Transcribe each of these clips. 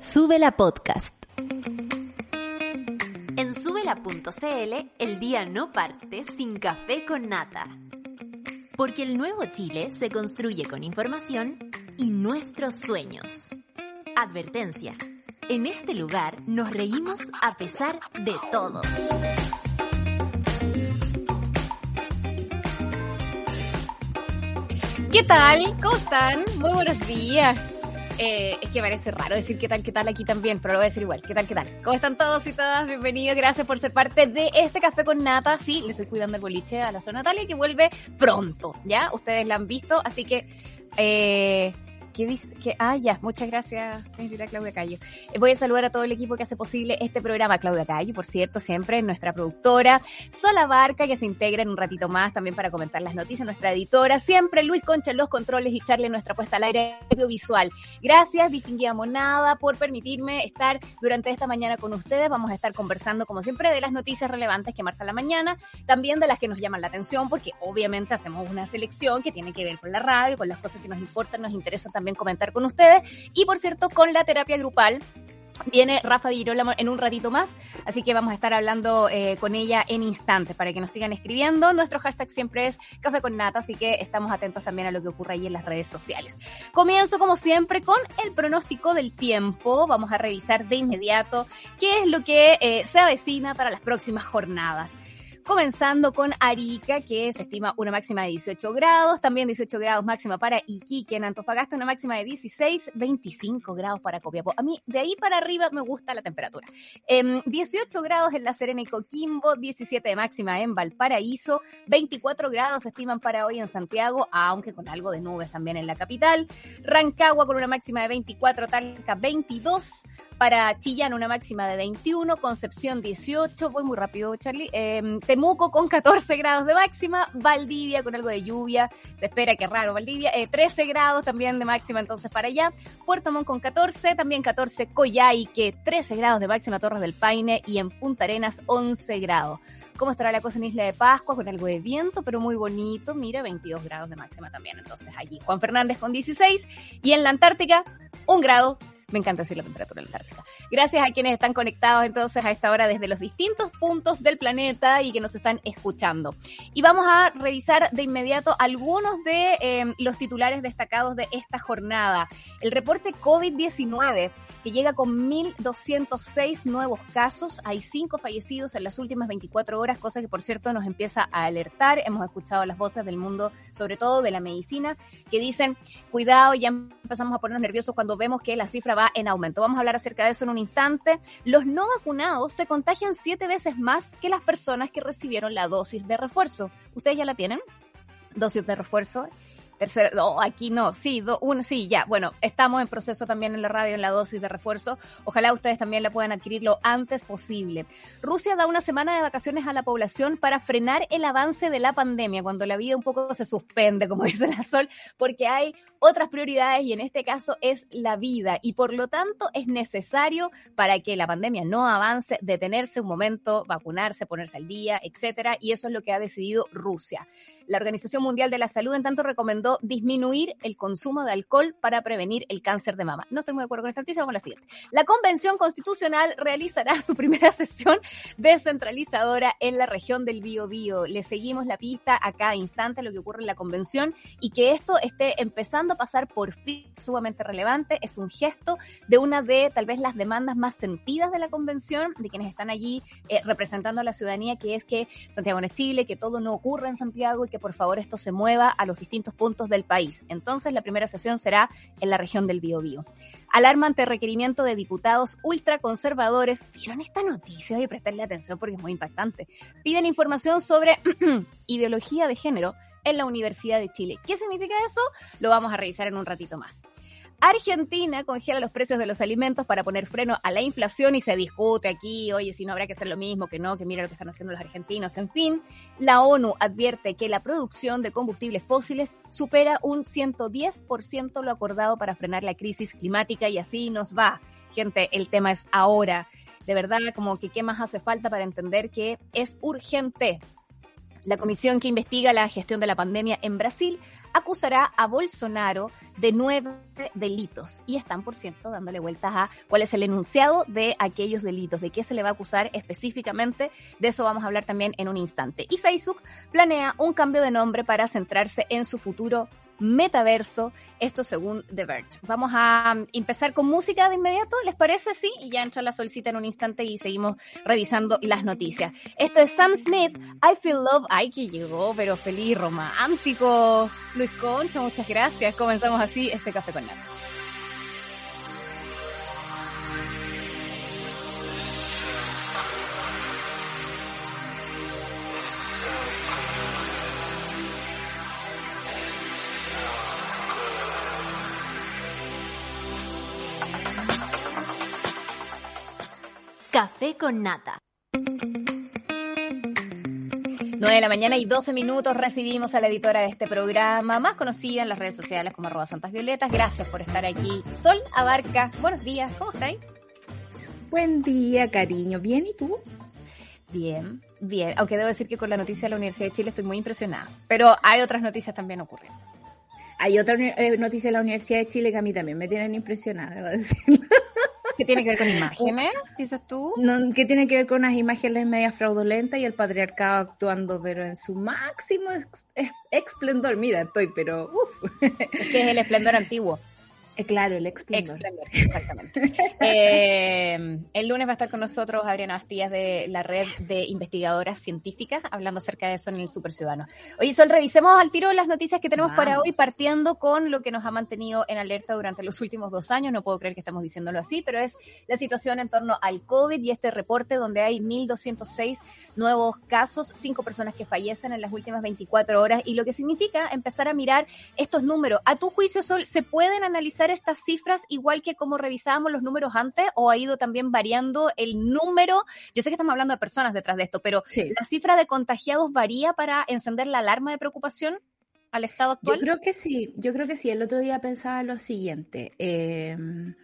Sube la podcast. En subela.cl el día no parte sin café con nata. Porque el nuevo Chile se construye con información y nuestros sueños. Advertencia. En este lugar nos reímos a pesar de todo. ¿Qué tal? ¿Cómo están? Muy buenos días. Eh, es que parece raro decir qué tal, qué tal aquí también, pero lo voy a decir igual. ¿Qué tal, qué tal? ¿Cómo están todos y todas? Bienvenidos, gracias por ser parte de este café con nata. Sí, le estoy cuidando el boliche a la zona Natalia que vuelve pronto, ¿ya? Ustedes la han visto, así que... Eh, ¿Qué dice? Que, ah, ya, muchas gracias, señorita Claudia Cayo. Eh, voy a saludar a todo el equipo que hace posible este programa. Claudia Cayo, por cierto, siempre nuestra productora. Sola Barca, que se integra en un ratito más también para comentar las noticias. Nuestra editora, siempre Luis Concha los controles y Charlie nuestra puesta al aire audiovisual. Gracias, distinguida Monada, por permitirme estar durante esta mañana con ustedes. Vamos a estar conversando, como siempre, de las noticias relevantes que marca la mañana, también de las que nos llaman la atención, porque obviamente hacemos una selección que tiene que ver con la radio, con las cosas que nos importan, nos interesan también comentar con ustedes. Y por cierto, con la terapia grupal. Viene Rafa Virola en un ratito más, así que vamos a estar hablando eh, con ella en instantes para que nos sigan escribiendo. Nuestro hashtag siempre es Café con Nata, así que estamos atentos también a lo que ocurre ahí en las redes sociales. Comienzo como siempre con el pronóstico del tiempo. Vamos a revisar de inmediato qué es lo que eh, se avecina para las próximas jornadas comenzando con Arica, que se estima una máxima de 18 grados, también 18 grados máxima para Iquique, en Antofagasta una máxima de 16, 25 grados para Copiapó. A mí de ahí para arriba me gusta la temperatura. Eh, 18 grados en La Serena y Coquimbo, 17 de máxima en Valparaíso, 24 grados se estiman para hoy en Santiago, aunque con algo de nubes también en la capital. Rancagua con una máxima de 24, Talca 22, para Chillán una máxima de 21, Concepción 18, voy muy rápido Charlie, eh, Temuco con 14 grados de máxima, Valdivia con algo de lluvia, se espera que raro Valdivia, eh, 13 grados también de máxima entonces para allá, Puerto Montt con 14, también 14 Coyhaique, 13 grados de máxima Torres del Paine y en Punta Arenas 11 grados. ¿Cómo estará la cosa en Isla de Pascua? Con algo de viento, pero muy bonito. Mira, 22 grados de máxima también. Entonces allí Juan Fernández con 16 y en la Antártica, un grado me encanta decir la temperatura en la Antártica. Gracias a quienes están conectados entonces a esta hora desde los distintos puntos del planeta y que nos están escuchando. Y vamos a revisar de inmediato algunos de eh, los titulares destacados de esta jornada. El reporte COVID-19 que llega con 1.206 nuevos casos. Hay cinco fallecidos en las últimas 24 horas, cosa que por cierto nos empieza a alertar. Hemos escuchado las voces del mundo, sobre todo de la medicina, que dicen, cuidado, ya empezamos a ponernos nerviosos cuando vemos que la cifra va en aumento. Vamos a hablar acerca de eso en un instante. Los no vacunados se contagian siete veces más que las personas que recibieron la dosis de refuerzo. ¿Ustedes ya la tienen? Dosis de refuerzo. Tercera, no, aquí no, sí, do, uno, sí, ya. Bueno, estamos en proceso también en la radio en la dosis de refuerzo. Ojalá ustedes también la puedan adquirir lo antes posible. Rusia da una semana de vacaciones a la población para frenar el avance de la pandemia, cuando la vida un poco se suspende, como dice la Sol, porque hay otras prioridades y en este caso es la vida y por lo tanto es necesario para que la pandemia no avance detenerse un momento, vacunarse, ponerse al día, etcétera, y eso es lo que ha decidido Rusia. La Organización Mundial de la Salud, en tanto, recomendó disminuir el consumo de alcohol para prevenir el cáncer de mama. No estoy muy de acuerdo con esta noticia, vamos a la siguiente. La Convención Constitucional realizará su primera sesión descentralizadora en la región del Biobío. Le seguimos la pista a cada instante lo que ocurre en la convención y que esto esté empezando a pasar por fin sumamente relevante. Es un gesto de una de tal vez las demandas más sentidas de la convención, de quienes están allí eh, representando a la ciudadanía, que es que Santiago no es Chile, que todo no ocurra en Santiago y que por favor esto se mueva a los distintos puntos del país. Entonces la primera sesión será en la región del Biobío. Alarma ante requerimiento de diputados ultraconservadores. ¿Vieron esta noticia? Voy a prestarle atención porque es muy impactante. Piden información sobre ideología de género en la Universidad de Chile. ¿Qué significa eso? Lo vamos a revisar en un ratito más. Argentina congela los precios de los alimentos para poner freno a la inflación y se discute aquí, oye, si no habrá que hacer lo mismo, que no, que mira lo que están haciendo los argentinos. En fin, la ONU advierte que la producción de combustibles fósiles supera un 110% lo acordado para frenar la crisis climática y así nos va. Gente, el tema es ahora. De verdad, como que qué más hace falta para entender que es urgente la comisión que investiga la gestión de la pandemia en Brasil acusará a Bolsonaro de nueve delitos. Y están, por cierto, dándole vueltas a cuál es el enunciado de aquellos delitos, de qué se le va a acusar específicamente. De eso vamos a hablar también en un instante. Y Facebook planea un cambio de nombre para centrarse en su futuro metaverso, esto según The Verge. Vamos a empezar con música de inmediato, ¿les parece? Sí, y ya entra la solcita en un instante y seguimos revisando las noticias. Esto es Sam Smith, I Feel Love, ay que llegó, pero feliz, romántico. Luis Concha, muchas gracias. Comenzamos así este café con nada. Café con nata. 9 de la mañana y 12 minutos recibimos a la editora de este programa, más conocida en las redes sociales como arroba Santas Violetas. Gracias por estar aquí. Sol Abarca, buenos días, ¿cómo estáis? Buen día, cariño. ¿Bien y tú? Bien, bien. Aunque debo decir que con la noticia de la Universidad de Chile estoy muy impresionada. Pero hay otras noticias también ocurriendo. Hay otra eh, noticia de la Universidad de Chile que a mí también me tienen impresionada, debo decirlo. ¿Qué tiene que ver con imágenes, dices tú? No, ¿Qué tiene que ver con unas imágenes media fraudulentas y el patriarcado actuando, pero en su máximo esplendor? Mira, estoy, pero uff. Es que es el esplendor antiguo. Eh, claro, el esplendor. exactamente. Eh, el lunes va a estar con nosotros Adriana Bastías de la red de investigadoras científicas, hablando acerca de eso en el Super Ciudadano. Oye, Sol, revisemos al tiro las noticias que tenemos para hoy, partiendo con lo que nos ha mantenido en alerta durante los últimos dos años. No puedo creer que estemos diciéndolo así, pero es la situación en torno al COVID y este reporte donde hay 1.206 nuevos casos, cinco personas que fallecen en las últimas 24 horas, y lo que significa empezar a mirar estos números. A tu juicio, Sol, ¿se pueden analizar estas cifras igual que como revisábamos los números antes o ha ido también variando el número? Yo sé que estamos hablando de personas detrás de esto, pero ¿la cifra de contagiados varía para encender la alarma de preocupación? al estado actual? Yo creo que sí, yo creo que sí. El otro día pensaba lo siguiente. Em,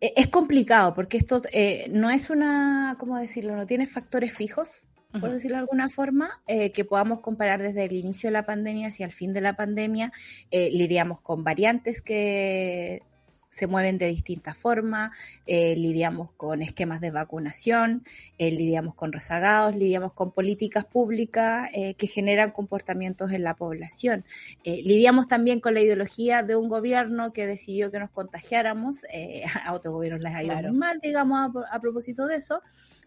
e, es complicado porque esto eh, no es una, ¿cómo decirlo? No tiene factores fijos por decirlo de alguna forma, eh, que podamos comparar desde el inicio de la pandemia hacia el fin de la pandemia. Eh, lidiamos con variantes que se mueven de distintas formas, eh, lidiamos con esquemas de vacunación, lidiamos con rezagados, lidiamos con políticas públicas que generan comportamientos en la población. lidiamos también con la ideología de un gobierno que decidió que nos contagiáramos, a otros gobiernos les ha ido mal, digamos, a propósito de eso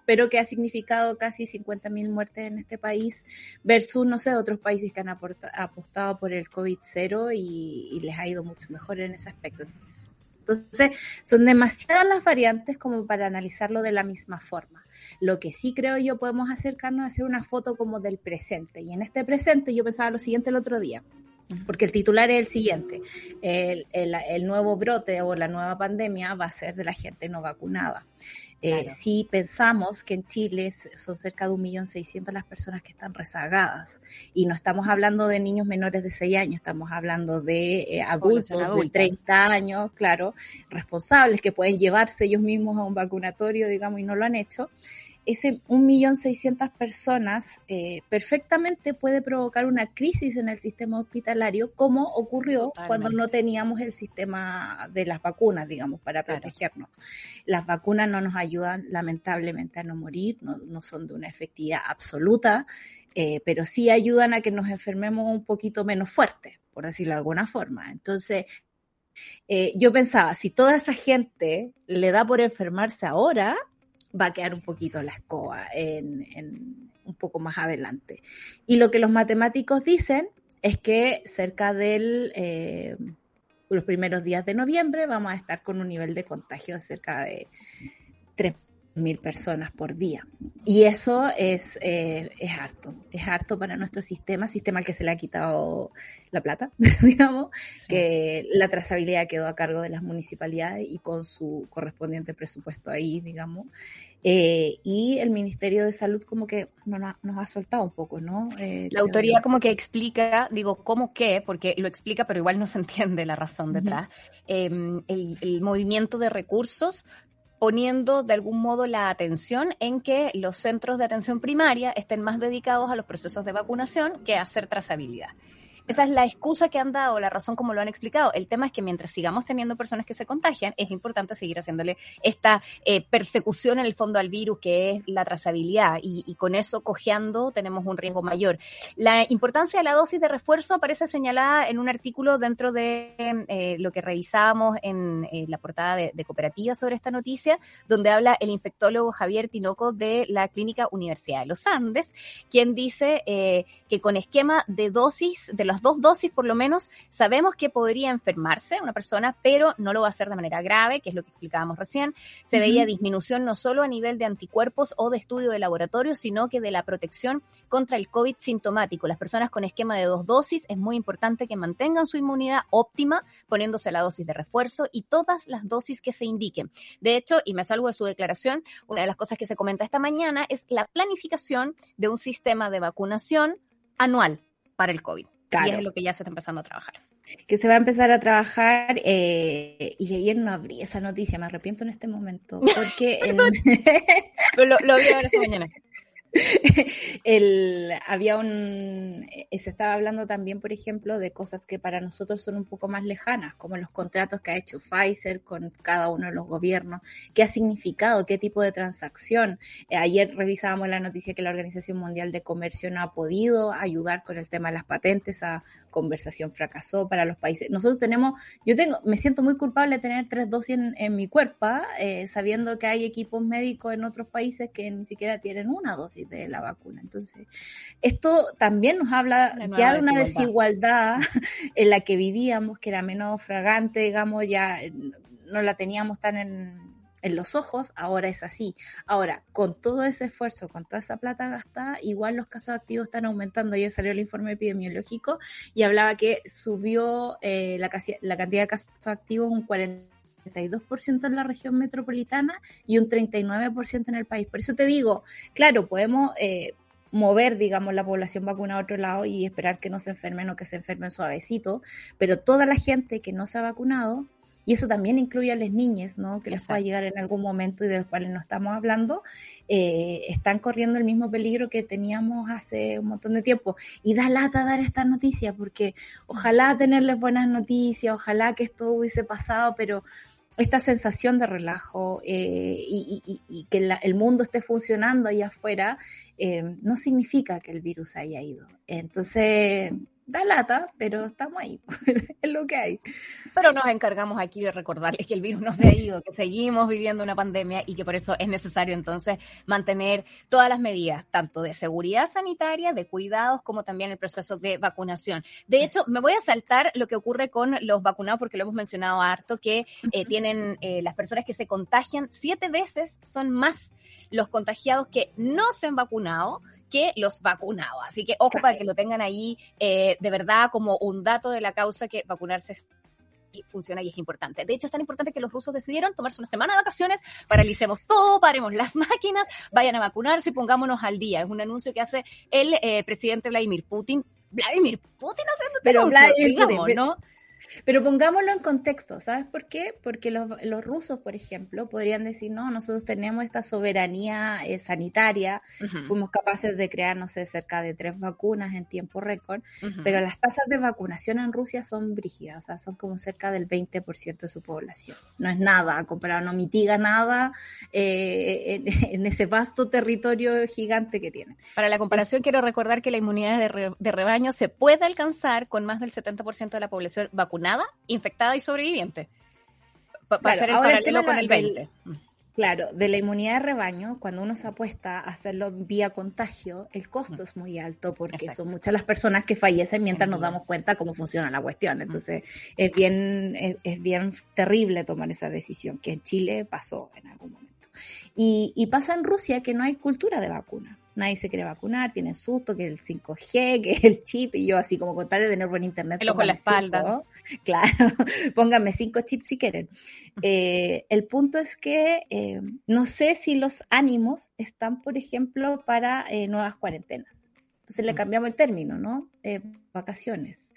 pero que ha significado casi 50.000 muertes en este país versus, no sé, otros países que han apostado por el COVID-0 y, les ha ido mucho mejor en ese aspecto. Entonces, son demasiadas las variantes como para analizarlo de la misma forma. Lo que sí creo yo podemos acercarnos a hacer una foto como del presente. Y en este presente yo pensaba lo siguiente el otro día porque el titular es el siguiente, el, el, nuevo brote o la nueva pandemia va a ser de la gente no vacunada. Eh, si pensamos que en Chile son cerca de 1.600.000 las personas que están rezagadas. Y no estamos hablando de niños menores de 6 años, estamos hablando de eh, adultos de 30 años, claro, responsables que pueden llevarse ellos mismos a un vacunatorio, digamos, y no lo han hecho, ese 1.600.000 personas eh, perfectamente puede provocar una crisis en el sistema hospitalario, como ocurrió cuando no teníamos el sistema de las vacunas, digamos, para protegernos. Las vacunas no nos ayudan, lamentablemente, a no morir, no, son de una efectividad absoluta, eh, pero sí ayudan a que nos enfermemos un poquito menos fuerte, por decirlo de alguna forma. Entonces, eh, yo pensaba, si toda esa gente le da por enfermarse ahora, va a quedar un poquito la escoba en, un poco más adelante. Y lo que los matemáticos dicen es que cerca de eh, los primeros días de noviembre vamos a estar con un nivel de contagio de cerca de 3 mil personas por día. Y eso es, eh, es harto, es harto para nuestro sistema, sistema que se le ha quitado la plata, digamos, que la trazabilidad quedó a cargo de las municipalidades y con su correspondiente presupuesto ahí, digamos. Eh, y el Ministerio de Salud como que nos ha soltado un poco, ¿no? Eh, la autoridad como que explica, digo, ¿cómo qué? Porque lo explica, pero igual no se entiende la razón detrás. Em, el, movimiento de recursos poniendo de algún modo la atención en que los centros de atención primaria estén más dedicados a los procesos de vacunación que a hacer trazabilidad. Esa es la excusa que han dado, la razón como lo han explicado. El tema es que mientras sigamos teniendo personas que se contagian, es importante seguir haciéndole esta eh, persecución en el fondo al virus, que es la trazabilidad, y, con eso cojeando tenemos un riesgo mayor. La importancia de la dosis de refuerzo aparece señalada en un artículo dentro de eh, lo que revisábamos en eh, la portada de, Cooperativa sobre esta noticia, donde habla el infectólogo Javier Tinoco de la Clínica Universidad de los Andes, quien dice eh, que con esquema de dosis, de las dos dosis por lo menos, sabemos que podría enfermarse una persona, pero no lo va a hacer de manera grave, que es lo que explicábamos recién. Se uh -huh. veía disminución no solo a nivel de anticuerpos o de estudio de laboratorio, sino que de la protección contra el COVID sintomático. Las personas con esquema de dos dosis es muy importante que mantengan su inmunidad óptima poniéndose la dosis de refuerzo y todas las dosis que se indiquen. De hecho, y me salgo de su declaración, una de las cosas que se comenta esta mañana es la planificación de un sistema de vacunación anual para el COVID. Claro. Y es lo que ya se está empezando a trabajar. Que se va a empezar a trabajar, eh, y ayer no abrí esa noticia, me arrepiento en este momento, porque... lo, lo vi ahora esta mañana. el, había un, eh, se estaba hablando también, por ejemplo, de cosas que para nosotros son un poco más lejanas, como los contratos que ha hecho Pfizer con cada uno de los gobiernos, qué ha significado, qué tipo de transacción. Eh, ayer revisábamos la noticia que la Organización Mundial de Comercio no ha podido ayudar con el tema de las patentes, esa conversación fracasó para los países. Nosotros tenemos, yo tengo, me siento muy culpable de tener tres dosis en, en mi cuerpo, eh, sabiendo que hay equipos médicos en otros países que ni siquiera tienen una dosis de la vacuna. Entonces, esto también nos habla ya de una desigualdad. desigualdad en la que vivíamos, que era menos fragante, digamos, ya no la teníamos tan en, en los ojos, ahora es así. Ahora, con todo ese esfuerzo, con toda esa plata gastada, igual los casos activos están aumentando. Ayer salió el informe epidemiológico y hablaba que subió eh, la, cantidad de casos activos un 40 32% en la región metropolitana y un 39% en el país. Por eso te digo, claro, podemos eh, mover, digamos, la población vacunada a otro lado y esperar que no se enfermen o que se enfermen suavecito, pero toda la gente que no se ha vacunado, y eso también incluye a las niñas, ¿no? Que les pueda llegar en algún momento y de los cuales no estamos hablando, eh, están corriendo el mismo peligro que teníamos hace un montón de tiempo. Y da lata dar esta noticia, porque ojalá tenerles buenas noticias, ojalá que esto hubiese pasado, pero esta sensación de relajo eh, y, y, y, que la, el mundo esté funcionando allá afuera eh, no significa que el virus haya ido. Entonces, da lata, pero estamos ahí, es lo que hay. Pero nos encargamos aquí de recordarles que el virus no se ha ido, que seguimos viviendo una pandemia y que por eso es necesario entonces mantener todas las medidas, tanto de seguridad sanitaria, de cuidados, como también el proceso de vacunación. De hecho, me voy a saltar lo que ocurre con los vacunados, porque lo hemos mencionado harto, que eh, tienen eh, las personas que se contagian siete veces son más los contagiados que no se han vacunado que los vacunados. Así que ojo para que lo tengan ahí eh, de verdad como un dato de la causa que vacunarse funciona y es importante. De hecho, es tan importante que los rusos decidieron tomarse una semana de vacaciones, paralicemos todo, paremos las máquinas, vayan a vacunarse y pongámonos al día. Es un anuncio que hace el eh, presidente Vladimir Putin. Vladimir Putin haciendo este Pero anuncio, Vladimir digamos, Putin, ¿no? Pero pongámoslo en contexto, ¿sabes por qué? Porque los, los rusos, por ejemplo, podrían decir, no, nosotros tenemos esta soberanía eh, sanitaria, uh -huh. fuimos capaces de crear, no sé, cerca de tres vacunas en tiempo récord, uh -huh. pero las tasas de vacunación en Rusia son brígidas, o sea, son como cerca del 20% de su población. No es nada, comparado, no mitiga nada eh, en, en, ese vasto territorio gigante que tienen. Para la comparación, quiero recordar que la inmunidad de, re, de rebaño se puede alcanzar con más del 70% de la población vacunada vacunada, infectada y sobreviviente. Para claro, hacer el paralelo con el 20. Del, claro, de la inmunidad de rebaño, cuando uno se apuesta a hacerlo vía contagio, el costo es muy alto porque Exacto. son muchas las personas que fallecen mientras nos damos cuenta cómo funciona la cuestión. Entonces, es bien, es, es bien terrible tomar esa decisión, que en Chile pasó en algún momento. Y, y, pasa en Rusia que no hay cultura de vacuna. Nadie se quiere vacunar, tienen susto que el 5G, que el chip, y yo así como con tal de tener buen internet. El ojo en la espalda. Cinco, claro, pónganme cinco chips si quieren. Eh, el punto es que eh, no sé si los ánimos están, por ejemplo, para eh, nuevas cuarentenas. Entonces le cambiamos el término, ¿no? Eh, vacaciones.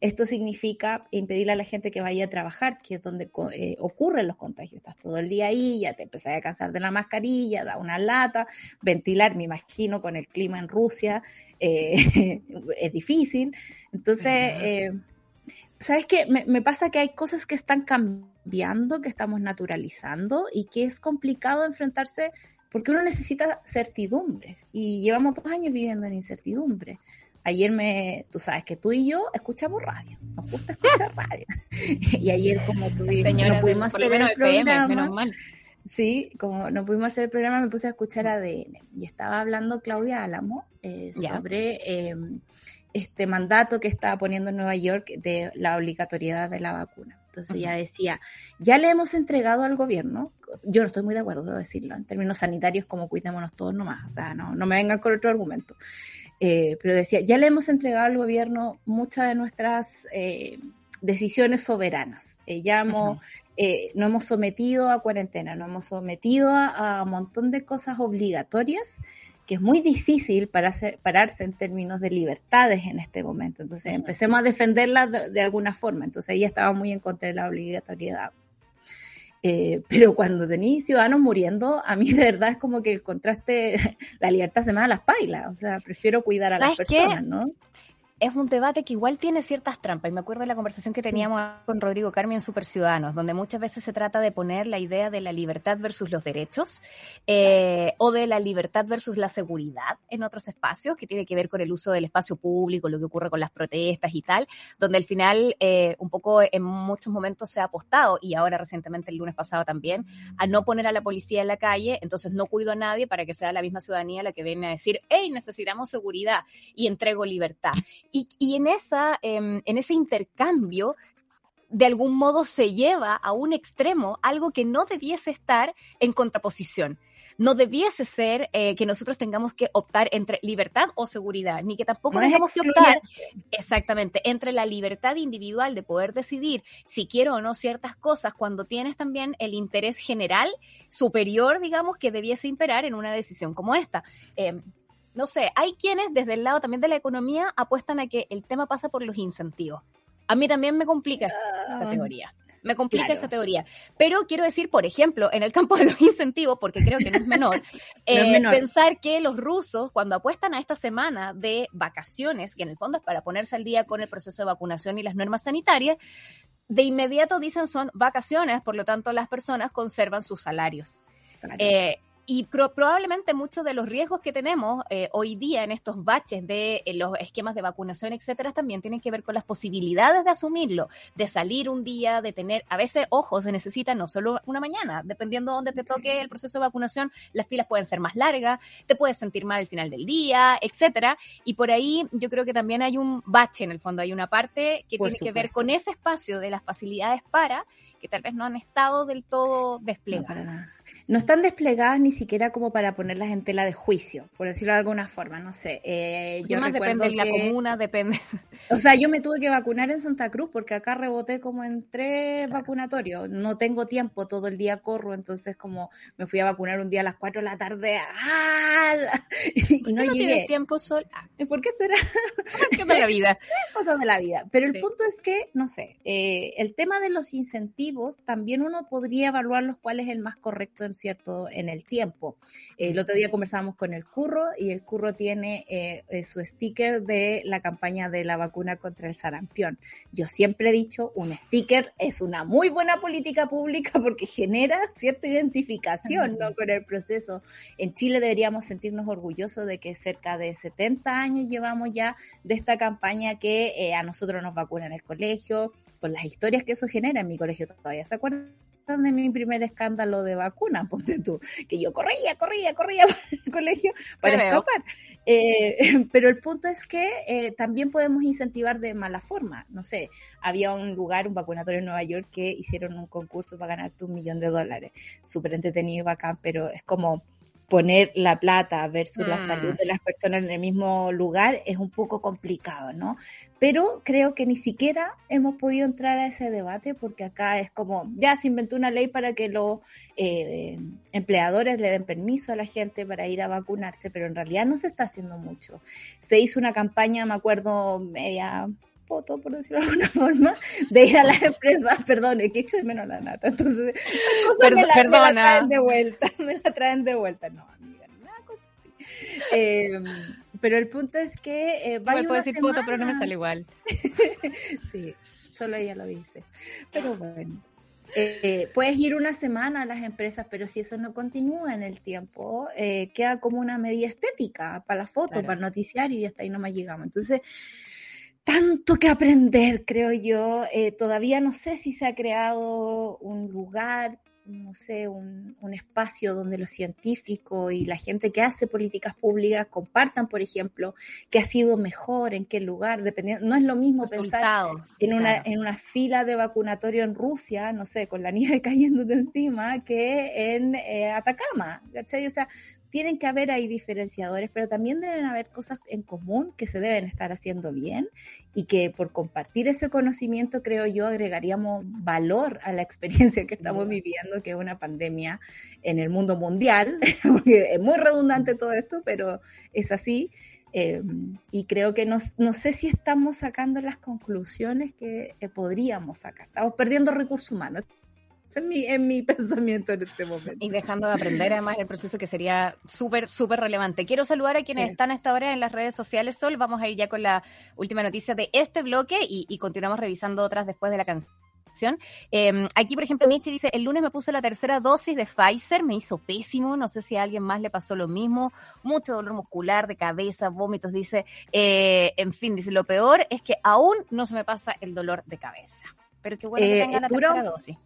Esto significa impedirle a la gente que vaya a trabajar, que es donde eh, ocurren los contagios. Estás todo el día ahí, ya te empezás a cansar de la mascarilla, da una lata, ventilar, me imagino, con el clima en Rusia, eh, es difícil. Entonces, eh, ¿sabes qué? Me, me pasa que hay cosas que están cambiando, que estamos naturalizando y que es complicado enfrentarse porque uno necesita certidumbres y llevamos dos años viviendo en incertidumbre. Ayer me, tú sabes que tú y yo escuchamos radio, nos gusta escuchar radio. y ayer como tú no pudimos hacer el programa, menos mal. Sí, como no pudimos hacer el programa, me puse a escuchar ADN y estaba hablando Claudia Álamo eh, sobre em, este mandato que estaba poniendo en Nueva York de la obligatoriedad de la vacuna. Entonces ella decía, ya le hemos entregado al gobierno, yo no estoy muy de acuerdo, debo decirlo, en términos sanitarios, como cuidémonos todos nomás, o sea, no, no me vengan con otro argumento. Eh, pero decía, ya le hemos entregado al gobierno muchas de nuestras eh, decisiones soberanas. Eh, ya hemos, no hemos sometido a cuarentena, no hemos sometido a, un montón de cosas obligatorias que es muy difícil para pararse en términos de libertades en este momento. Entonces empecemos a defenderlas de, alguna forma. Entonces ella estaba muy en contra de la obligatoriedad. Eh, pero cuando tenéis ciudadanos muriendo, a mí de verdad es como que el contraste, la libertad se me da las pailas. O sea, prefiero cuidar a las personas, ¿no? Es un debate que igual tiene ciertas trampas. Y me acuerdo de la conversación que teníamos con Rodrigo Carmen en Super Ciudadanos, donde muchas veces se trata de poner la idea de la libertad versus los derechos, eh, o de la libertad versus la seguridad en otros espacios, que tiene que ver con el uso del espacio público, lo que ocurre con las protestas y tal, donde al final eh, un poco en muchos momentos se ha apostado, y ahora recientemente el lunes pasado también, a no poner a la policía en la calle, entonces no cuido a nadie para que sea la misma ciudadanía la que viene a decir, hey, necesitamos seguridad y entrego libertad. Y, en, esa, em, en ese intercambio de algún modo se lleva a un extremo algo que no debiese estar en contraposición. No debiese ser eh, que nosotros tengamos que optar entre libertad o seguridad, ni que tampoco tengamos que optar exactamente entre la libertad individual de poder decidir si quiero o no ciertas cosas cuando tienes también el interés general superior, digamos, que debiese imperar en una decisión como esta. Em, no sé, hay quienes desde el lado también de la economía apuestan a que el tema pasa por los incentivos. A mí también me complica esa, ah, teoría. Me complica esa teoría. Pero quiero decir, por ejemplo, en el campo de los incentivos, porque creo que no es menor, eh, pensar que los rusos, cuando apuestan a esta semana de vacaciones, que en el fondo es para ponerse al día con el proceso de vacunación y las normas sanitarias, de inmediato dicen son vacaciones, por lo tanto las personas conservan sus salarios. Eh, y probablemente muchos de los riesgos que tenemos eh, hoy día en estos baches de los esquemas de vacunación, etcétera, también tienen que ver con las posibilidades de asumirlo, de salir un día, de tener, a veces, ojo, se necesita no solo una mañana, dependiendo de dónde te toque el proceso de vacunación, las filas pueden ser más largas, te puedes sentir mal al final del día, etcétera. Y por ahí yo creo que también hay un bache en el fondo, hay una parte que tiene que ver con ese espacio de las facilidades para que tal vez no han estado del todo desplegadas. no están desplegadas ni siquiera como para ponerlas en tela de juicio, por decirlo de alguna forma, no sé. Eh, yo más depende de la comuna, depende. O sea, yo me tuve que vacunar en Santa Cruz porque acá reboté como en tres vacunatorios. No tengo tiempo, todo el día corro, entonces como me fui a vacunar un día a las 4 de la tarde. ¡ah! Y no, llegué. tiempo sola. Ah. ¿Por qué será? ¿Qué de la vida? Cosas de la vida. Pero el punto es que, no sé, eh, el tema de los incentivos, también uno podría evaluar los cuál es el más correcto en ¿cierto?, en el tiempo. el otro día conversábamos con el Curro y el Curro tiene eh, eh, su sticker de la campaña de la vacuna contra el sarampión. Yo siempre he dicho, un sticker es una muy buena política pública porque genera cierta identificación ¿no? con el proceso. En Chile deberíamos sentirnos orgullosos de que cerca de 70 años llevamos ya de esta campaña que eh, a nosotros nos vacunan en el colegio, con las historias que eso genera en mi colegio todavía. ¿Se acuerdan? De mi primer escándalo de vacuna, ponte tú, que yo corría, corría, corría para el colegio para escapar. Eh, pero el punto es que eh, también podemos incentivar de mala forma. No sé, había un lugar, un vacunatorio en Nueva York, que hicieron un concurso para ganarte un millón de dólares. Súper entretenido y bacán, pero es como poner la plata versus la salud mm. de las personas en el mismo lugar es un poco complicado, ¿no? Pero creo que ni siquiera hemos podido entrar a ese debate porque acá es como, ya se inventó una ley para que los eh, empleadores le den permiso a la gente para ir a vacunarse, pero en realidad no se está haciendo mucho. Se hizo una campaña, me acuerdo, media poto, por decirlo de alguna forma, de ir a las empresas, perdón, es que echo de menos la nata, entonces cosas me, la, me, la, traen de vuelta, me la traen de vuelta, no, amiga, nada eh, pero el punto es que eh, va no me puedo decir poto, pero no me sale igual. sí, solo ella lo dice, pero bueno. Eh, puedes ir una semana a las empresas, pero si eso no continúa en el tiempo, eh, queda como una medida estética para la foto, para el noticiario y hasta ahí no más llegamos. Entonces, tanto que aprender, creo yo. Eh, todavía no sé si se ha creado un lugar no sé, un, espacio donde los científicos y la gente que hace políticas públicas compartan, por ejemplo, qué ha sido mejor, en qué lugar, dependiendo, no es lo mismo pensar en una, en una fila de vacunatorio en Rusia, no sé, con la nieve cayéndote encima, que en eh, Atacama, ¿cachai? O sea, tienen que haber ahí diferenciadores, pero también deben haber cosas en común que se deben estar haciendo bien y que por compartir ese conocimiento, creo yo, agregaríamos valor a la experiencia que estamos viviendo, que es una pandemia en el mundo mundial, porque es muy redundante todo esto, pero es así. Eh, y creo que no, no, sé si estamos sacando las conclusiones que podríamos sacar. Estamos perdiendo recursos humanos es mi, en mi pensamiento en este momento. Y dejando de aprender además el proceso que sería súper, súper relevante. Quiero saludar a quienes están a esta hora en las redes sociales, Sol. Vamos a ir ya con la última noticia de este bloque y, continuamos revisando otras después de la canción. Em, aquí, por ejemplo, Michi dice, el lunes me puse la tercera dosis de Pfizer, me hizo pésimo, no sé si a alguien más le pasó lo mismo, mucho dolor muscular, de cabeza, vómitos, dice, eh, en fin, dice, lo peor es que aún no se me pasa el dolor de cabeza. Pero qué bueno que eh, tenga la tercera dosis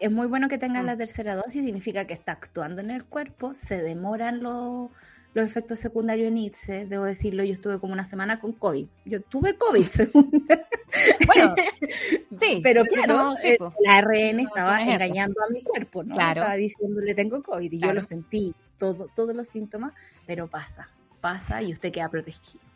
es muy bueno que tengan mm. la tercera dosis, significa que está actuando en el cuerpo, se demoran los, los efectos secundarios en irse. Debo decirlo, yo estuve como una semana con COVID. Yo tuve COVID, según. bueno, sí. Pero claro, la RN estaba engañando a mi cuerpo, ¿no? Claro. Estaba diciéndole tengo COVID y yo lo sentí, todo, todos los síntomas, pero pasa, pasa y usted queda protegido.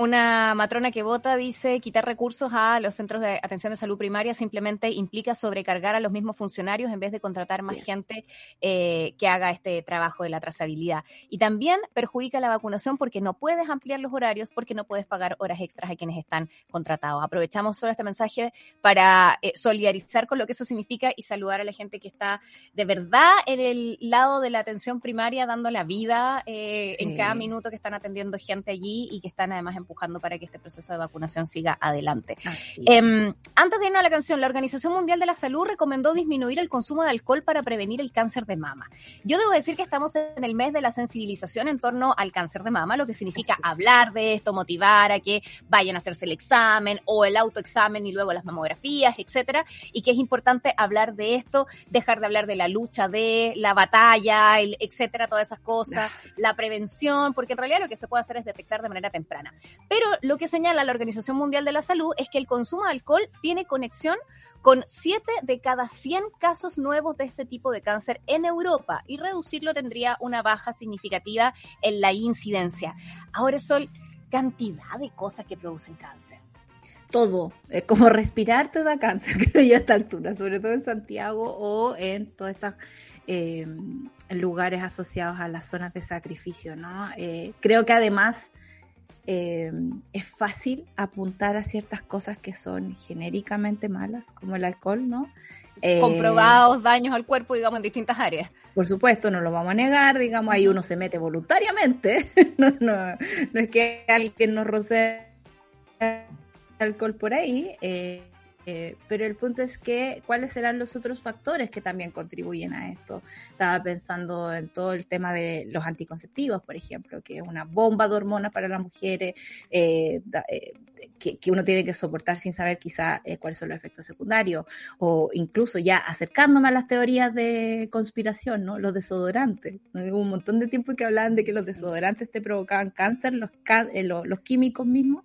Una matrona que vota dice quitar recursos a los centros de atención de salud primaria simplemente implica sobrecargar a los mismos funcionarios en vez de contratar más gente eh, que haga este trabajo de la trazabilidad. Y también perjudica la vacunación porque no puedes ampliar los horarios, porque no puedes pagar horas extras a quienes están contratados. Aprovechamos solo este mensaje para eh, solidarizar con lo que eso significa y saludar a la gente que está de verdad en el lado de la atención primaria dando la vida eh, en cada minuto que están atendiendo gente allí y que están además en empujando para que este proceso de vacunación siga adelante. Em, antes de irnos a la canción, la Organización Mundial de la Salud recomendó disminuir el consumo de alcohol para prevenir el cáncer de mama. Yo debo decir que estamos en el mes de la sensibilización en torno al cáncer de mama, lo que significa hablar de esto, motivar a que vayan a hacerse el examen o el autoexamen y luego las mamografías, etcétera, y que es importante hablar de esto, dejar de hablar de la lucha de la batalla, etcétera, todas esas cosas, la prevención, porque en realidad lo que se puede hacer es detectar de manera temprana. Pero lo que señala la Organización Mundial de la Salud es que el consumo de alcohol tiene conexión con 7 de cada 100 casos nuevos de este tipo de cáncer en Europa y reducirlo tendría una baja significativa en la incidencia. Ahora, Sol, cantidad de cosas que producen cáncer. Todo, como respirar te da cáncer, creo yo a esta altura, sobre todo en Santiago o en todas estas eh, lugares asociados a las zonas de sacrificio, ¿no? Eh, creo que además eh, es fácil apuntar a ciertas cosas que son genéricamente malas, como el alcohol, ¿no? Eh, Comprobados daños al cuerpo, digamos, en distintas áreas. Por supuesto, no lo vamos a negar, digamos, ahí uno se mete voluntariamente, no, no, no es que alguien nos roce alcohol por ahí, eh, eh, pero el punto es que, ¿cuáles serán los otros factores que también contribuyen a esto? Estaba pensando en todo el tema de los anticonceptivos, por ejemplo, que es una bomba de hormonas para las mujeres, eh, eh, que, uno tiene que soportar sin saber quizá cuáles son los efectos secundarios, o incluso ya acercándome a las teorías de conspiración, ¿no? Los desodorantes. Hubo un montón de tiempo que hablaban de que los desodorantes te provocaban cáncer, los, los químicos mismos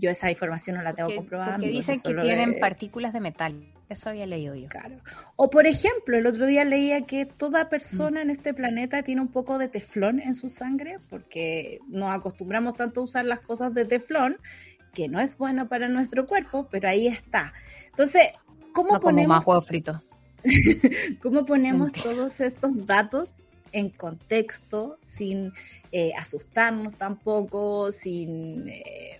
yo esa información no la tengo comprobada. Porque dicen que tienen partículas de metal. Eso había leído yo. Claro. O por ejemplo, el otro día leía que toda persona en este planeta tiene un poco de teflón en su sangre, porque nos acostumbramos tanto a usar las cosas de teflón, que no es bueno para nuestro cuerpo, pero ahí está. Entonces, ¿cómo ponemos... más huevo frito. ¿Cómo ponemos todos estos datos en contexto sin eh, asustarnos tampoco, sin... Eh,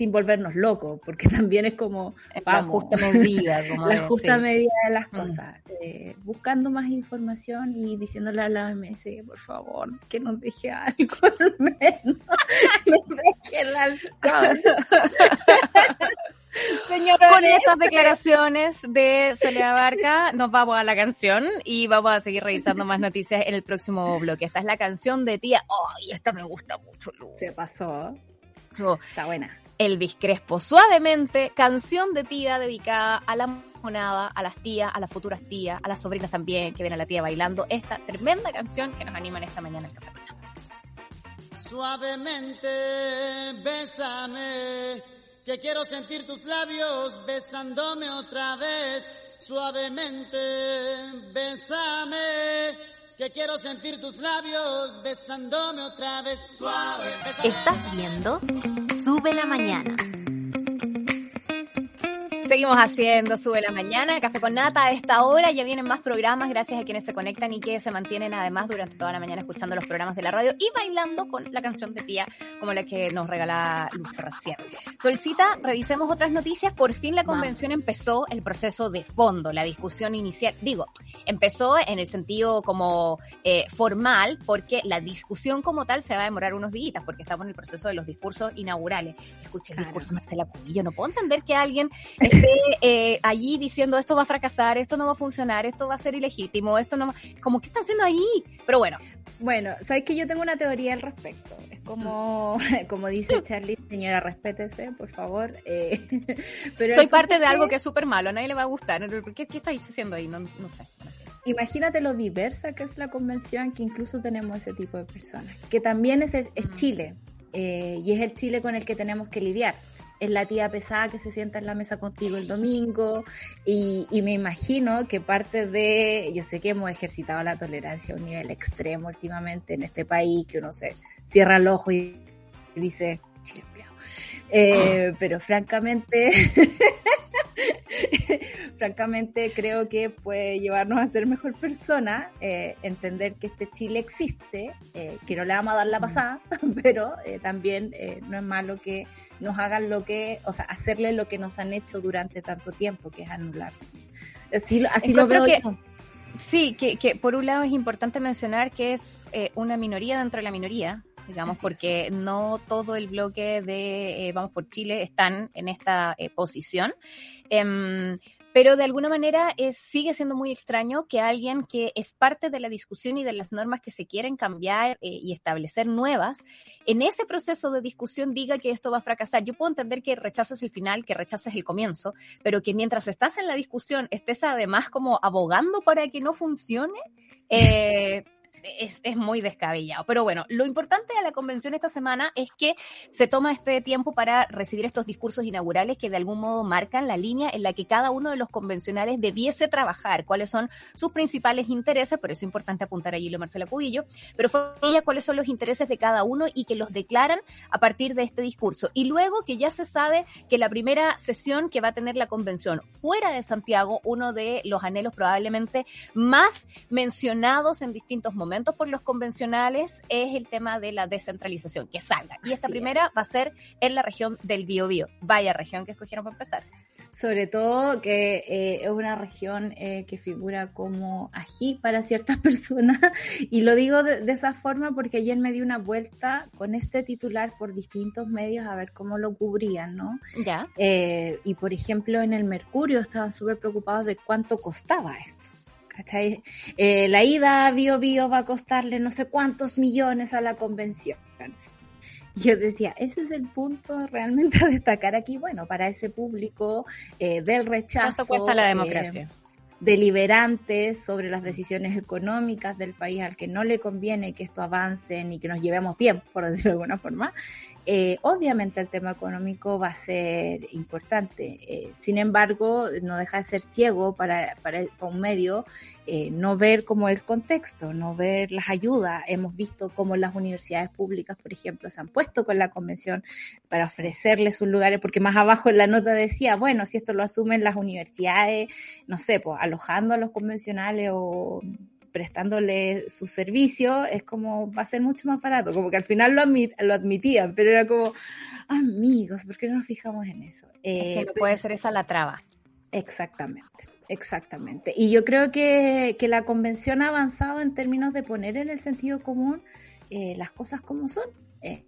sin volvernos locos, porque también es como, la justa medida, como la justa medida de las mm. cosas, eh, buscando más información y diciéndole a la OMS, por favor, que nos deje algo al menos, nos deje el alcohol. Con estas declaraciones de Soledad Barca, nos vamos a la canción y vamos a seguir revisando más noticias en el próximo bloque. Esta es la canción de tía. ¡Ay, esta me gusta mucho! Se pasó. Está buena. Elvis Crespo, suavemente, canción de tía dedicada a la monada, a las tías, a las futuras tías, a las sobrinas también que ven a la tía bailando esta tremenda canción que nos anima en esta mañana en Café Suavemente, bésame, que quiero sentir tus labios besándome otra vez. Suavemente, bésame, que quiero sentir tus labios besándome otra vez. Suave. ¿Estás viendo? Sube la mañana. Seguimos haciendo Sube la Mañana, Café con Nata a esta hora. Ya vienen más programas gracias a quienes se conectan y que se mantienen además durante toda la mañana escuchando los programas de la radio y bailando con la canción de tía como la que nos regala Lucho recién. Solcita, revisemos otras noticias. Por fin la convención empezó el proceso de fondo, la discusión inicial. Digo, empezó en el sentido como eh, formal porque la discusión como tal se va a demorar unos días porque estamos en el proceso de los discursos inaugurales. Escuche el discurso Marcela Cubillo. No puedo entender que alguien eh, allí diciendo esto va a fracasar, esto no va a funcionar, esto va a ser ilegítimo, esto no como ¿qué está haciendo ahí? Pero bueno. Bueno, sabes que yo tengo una teoría al respecto. Es como, como dice Charlie, señora, respétese, por favor. Eh, pero Soy parte de algo que es súper malo, a nadie le va a gustar. ¿Qué, qué estáis haciendo ahí? No, no sé. Imagínate lo diversa que es la convención, que incluso tenemos ese tipo de personas, que también es, es mm. Chile, eh, y es el Chile con el que tenemos que lidiar es la tía pesada que se sienta en la mesa contigo el domingo. Y, me imagino que parte de, yo sé que hemos ejercitado la tolerancia a un nivel extremo últimamente en este país, que uno se cierra el ojo y dice, chile, eh, pero francamente francamente creo que puede llevarnos a ser mejor persona, eh, entender que este Chile existe, eh, que no le vamos a dar la mm. pasada, pero eh, también no es malo que nos hagan lo que, o sea, hacerle lo que nos han hecho durante tanto tiempo, que es anularnos. Así, así lo veo yo. Sí, que, que por un lado es importante mencionar que es una minoría dentro de la minoría, digamos, porque no todo el bloque de eh, Vamos por Chile están en esta eh, posición. Em, pero de alguna manera sigue siendo muy extraño que alguien que es parte de la discusión y de las normas que se quieren cambiar eh, y establecer nuevas, en ese proceso de discusión diga que esto va a fracasar. Yo puedo entender que rechazo es el final, que rechazo es el comienzo, pero que mientras estás en la discusión estés además como abogando para que no funcione. Eh, es, es, muy descabellado. Pero bueno, lo importante de la convención esta semana es que se toma este tiempo para recibir estos discursos inaugurales que de algún modo marcan la línea en la que cada uno de los convencionales debiese trabajar, cuáles son sus principales intereses, por eso es importante apuntar allí lo Marcela Cubillo, pero fue ella cuáles son los intereses de cada uno y que los declaran a partir de este discurso. Y luego que ya se sabe que la primera sesión que va a tener la convención fuera de Santiago, uno de los anhelos probablemente más mencionados en distintos momentos, por los convencionales es el tema de la descentralización, que salga. Y esta primera va a ser en la región del Biobío. Vaya región que escogieron para empezar. Sobre todo que eh, es una región eh, que figura como ají para ciertas personas. Y lo digo de, esa forma porque ayer me di una vuelta con este titular por distintos medios a ver cómo lo cubrían, ¿no? Ya. Eh, y por ejemplo, en el Mercurio estaban súper preocupados de cuánto costaba esto. Eh, la ida a Bio Bio va a costarle no sé cuántos millones a la convención. Yo decía, ese es el punto realmente a destacar aquí. Bueno, para ese público eh, del rechazo. ¿Cuánto cuesta la democracia? Eh, deliberantes sobre las decisiones económicas del país al que no le conviene que esto avance ni que nos llevemos bien, por decirlo de alguna forma, eh, obviamente el tema económico va a ser importante. Eh, sin embargo, no deja de ser ciego para, para, un medio eh, no ver como el contexto, no ver las ayudas. Hemos visto cómo las universidades públicas, por ejemplo, se han puesto con la convención para ofrecerles sus lugares, porque más abajo en la nota decía, bueno, si esto lo asumen las universidades, no sé, pues alojando a los convencionales o prestándole su servicio, es como, va a ser mucho más barato, como que al final lo, lo admitían, pero era como, amigos, ¿por qué no nos fijamos en eso? Eh, puede ser esa la traba. Exactamente, exactamente. Y yo creo que, que, la convención ha avanzado en términos de poner en el sentido común eh, las cosas como son. Eh,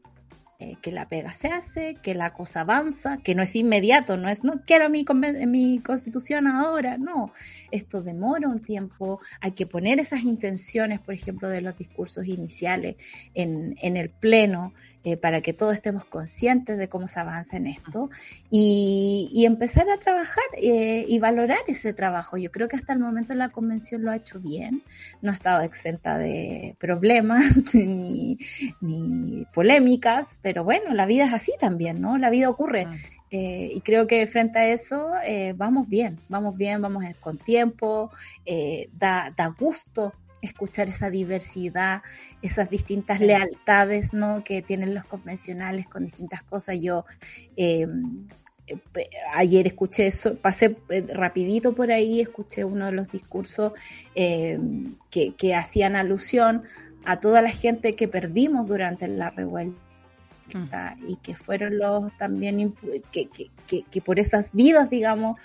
eh, que la pega se hace, que la cosa avanza, que no es inmediato, no es, no quiero mi, mi constitución ahora, no, esto demora un tiempo, hay que poner esas intenciones, por ejemplo, de los discursos iniciales en, en el pleno, eh, para que todos estemos conscientes de cómo se avanza en esto y, y empezar a trabajar eh, y valorar ese trabajo. Yo creo que hasta el momento la convención lo ha hecho bien, no ha estado exenta de problemas ni, ni polémicas, pero bueno, la vida es así también, ¿no? La vida ocurre. Ah. Eh, y creo que frente a eso vamos bien, vamos bien, vamos con tiempo, da, da gusto escuchar esa diversidad, esas distintas lealtades ¿no? que tienen los convencionales con distintas cosas. Yo eh, ayer escuché eso, pasé eh, rapidito por ahí, escuché uno de los discursos eh, que, hacían alusión a toda la gente que perdimos durante la revuelta mm. y que fueron los también que, que, que, por esas vidas, digamos,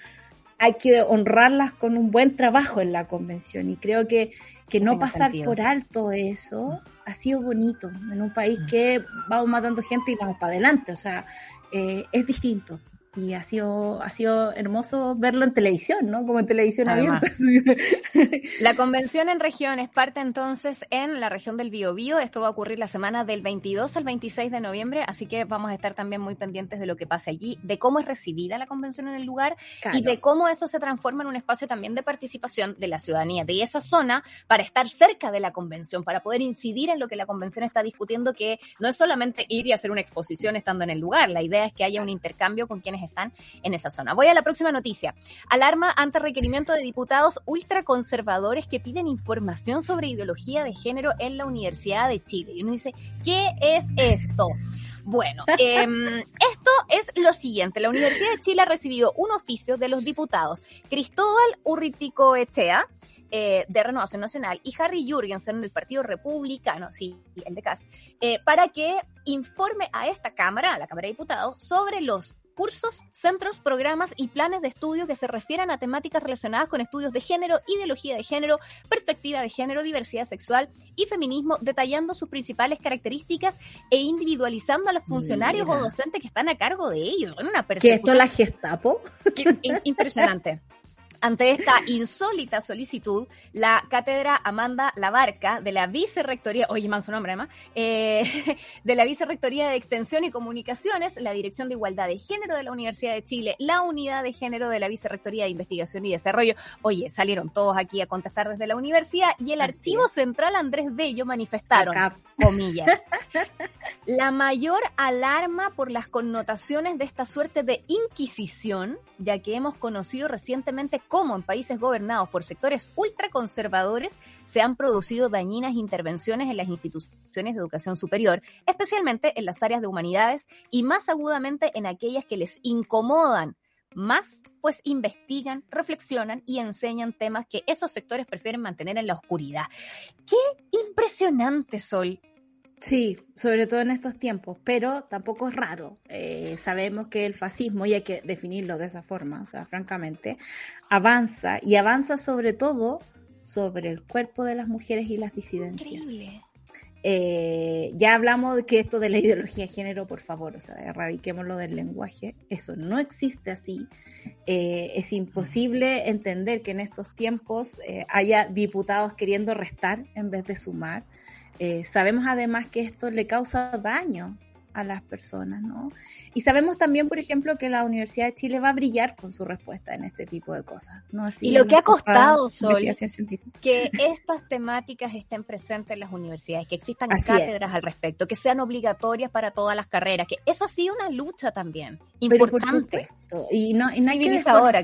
hay que honrarlas con un buen trabajo en la convención y creo que que no pasar por alto eso ha sido bonito en un país mm. que vamos matando gente y vamos para adelante, o sea, eh, es distinto y ha sido, ha sido hermoso verlo en televisión, ¿no? Como en televisión abierta. La convención en regiones parte entonces en la región del Biobío. Esto va a ocurrir la semana del 22 al 26 de noviembre, así que vamos a estar también muy pendientes de lo que pase allí, de cómo es recibida la convención en el lugar y de cómo eso se transforma en un espacio también de participación de la ciudadanía de esa zona para estar cerca de la convención, para poder incidir en lo que la convención está discutiendo, que no es solamente ir y hacer una exposición estando en el lugar. La idea es que haya un intercambio con quienes están en esa zona. Voy a la próxima noticia. Alarma ante requerimiento de diputados ultraconservadores que piden información sobre ideología de género en la Universidad de Chile. Y uno dice, ¿qué es esto? Bueno, em, esto es lo siguiente. La Universidad de Chile ha recibido un oficio de los diputados Cristóbal Urritico Echea, eh, de Renovación Nacional y Harry Jurgensen del Partido Republicano, sí, el de CAS, eh, para que informe a esta Cámara, a la Cámara de Diputados, sobre los cursos, centros, programas y planes de estudio que se refieran a temáticas relacionadas con estudios de género, ideología de género, perspectiva de género, diversidad sexual y feminismo, detallando sus principales características e individualizando a los funcionarios o docentes que están a cargo de ellos. Una ¿Que esto la Gestapo? impresionante. Ante esta insólita solicitud, la cátedra Amanda Labarca de la Vicerrectoría, oye, man su nombre además, eh, de la Vicerrectoría de Extensión y Comunicaciones, la Dirección de Igualdad de Género de la Universidad de Chile, la Unidad de Género de la Vicerrectoría de Investigación y Desarrollo, oye, salieron todos aquí a contestar desde la universidad y el Archivo Central Andrés Bello manifestaron, comillas, la mayor alarma por las connotaciones de esta suerte de inquisición, ya que hemos conocido recientemente cómo en países gobernados por sectores ultraconservadores se han producido dañinas intervenciones en las instituciones de educación superior, especialmente en las áreas de humanidades y más agudamente en aquellas que les incomodan más, pues investigan, reflexionan y enseñan temas que esos sectores prefieren mantener en la oscuridad. ¡Qué impresionante, Sol! Sí, sobre todo en estos tiempos, pero tampoco es raro. Eh, sabemos que el fascismo, y hay que definirlo de esa forma, o sea, francamente, avanza y avanza sobre todo sobre el cuerpo de las mujeres y las disidencias. Increíble. Eh, ya hablamos de que esto de la ideología de género, por favor, o sea, erradiquémoslo del lenguaje. Eso no existe así. Eh, es imposible entender que en estos tiempos haya diputados queriendo restar en vez de sumar. Eh, sabemos además que esto le causa daño a las personas, ¿no? Y sabemos también, por ejemplo, que la Universidad de Chile va a brillar con su respuesta en este tipo de cosas. ¿no? y lo que ha costado, Sol, que estas temáticas estén presentes en las universidades, que existan cátedras al respecto, que sean obligatorias para todas las carreras, que eso ha sido una lucha también importante. y no, y no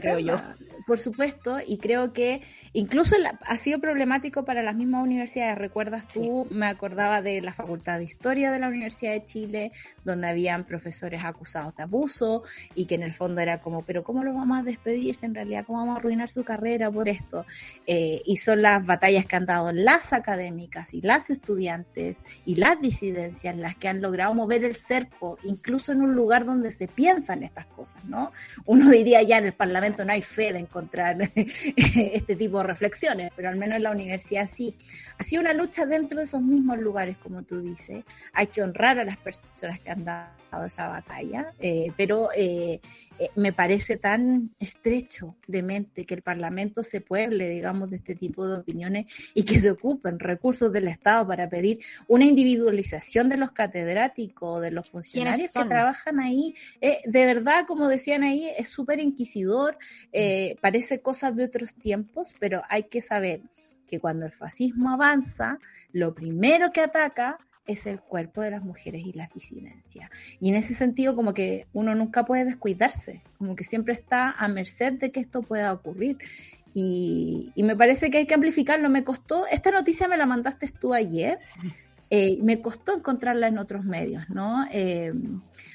creo yo. Por supuesto, y creo que incluso ha sido problemático para las mismas universidades. Recuerdas tú, me acordaba de la Facultad de Historia de la Universidad de Chile, donde habían profesores acusados de abuso y que en el fondo era como, pero ¿cómo lo vamos a despedirse en realidad? ¿Cómo vamos a arruinar su carrera por esto? Eh, y son las batallas que han dado las académicas y las estudiantes y las disidencias las que han logrado mover el cerco, incluso en un lugar donde se piensan estas cosas, ¿no? Uno diría ya en el Parlamento no hay fe de encontrar este tipo de reflexiones, pero al menos en la universidad sí. Ha sido una lucha dentro de esos mismos lugares, como tú dices. Hay que honrar a las personas que han dado esa batalla, eh, pero eh, eh, me parece tan estrecho de mente que el Parlamento se pueble, digamos, de este tipo de opiniones y que se ocupen recursos del Estado para pedir una individualización de los catedráticos, de los funcionarios que trabajan ahí. Eh, de verdad, como decían ahí, es súper inquisidor, eh, parece cosas de otros tiempos, pero hay que saber que cuando el fascismo avanza, lo primero que ataca es el cuerpo de las mujeres y las disidencias. Y en ese sentido, como que uno nunca puede descuidarse, como que siempre está a merced de que esto pueda ocurrir. Y, me parece que hay que amplificarlo. Me costó, esta noticia me la mandaste tú ayer, eh, me costó encontrarla en otros medios, ¿no? Eh,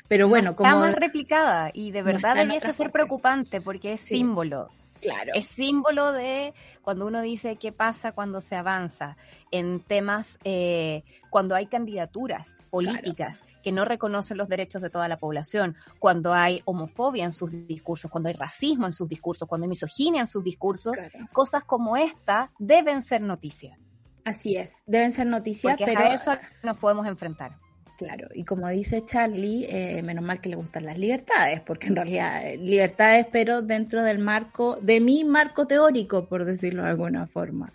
pero bueno, como... Está mal replicada y de verdad debiese ser preocupante porque es símbolo Claro. Es símbolo de cuando uno dice qué pasa cuando se avanza en temas, eh, cuando hay candidaturas políticas que no reconocen los derechos de toda la población, cuando hay homofobia en sus discursos, cuando hay racismo en sus discursos, cuando hay misoginia en sus discursos, cosas como esta deben ser noticias. Así es, deben ser noticias, pero a eso nos podemos enfrentar. Claro, y como dice Charlie, eh, menos mal que le gustan las libertades, porque en realidad eh, libertades, pero dentro del marco, de mi marco teórico, por decirlo de alguna forma.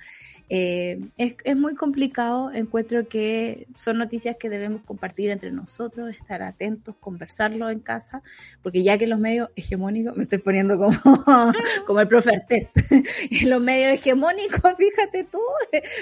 Eh, es, es, muy complicado, encuentro que son noticias que debemos compartir entre nosotros, estar atentos, conversarlo en casa, porque ya que los medios hegemónicos, me estoy poniendo como, como el profe Artés, los medios hegemónicos, fíjate tú,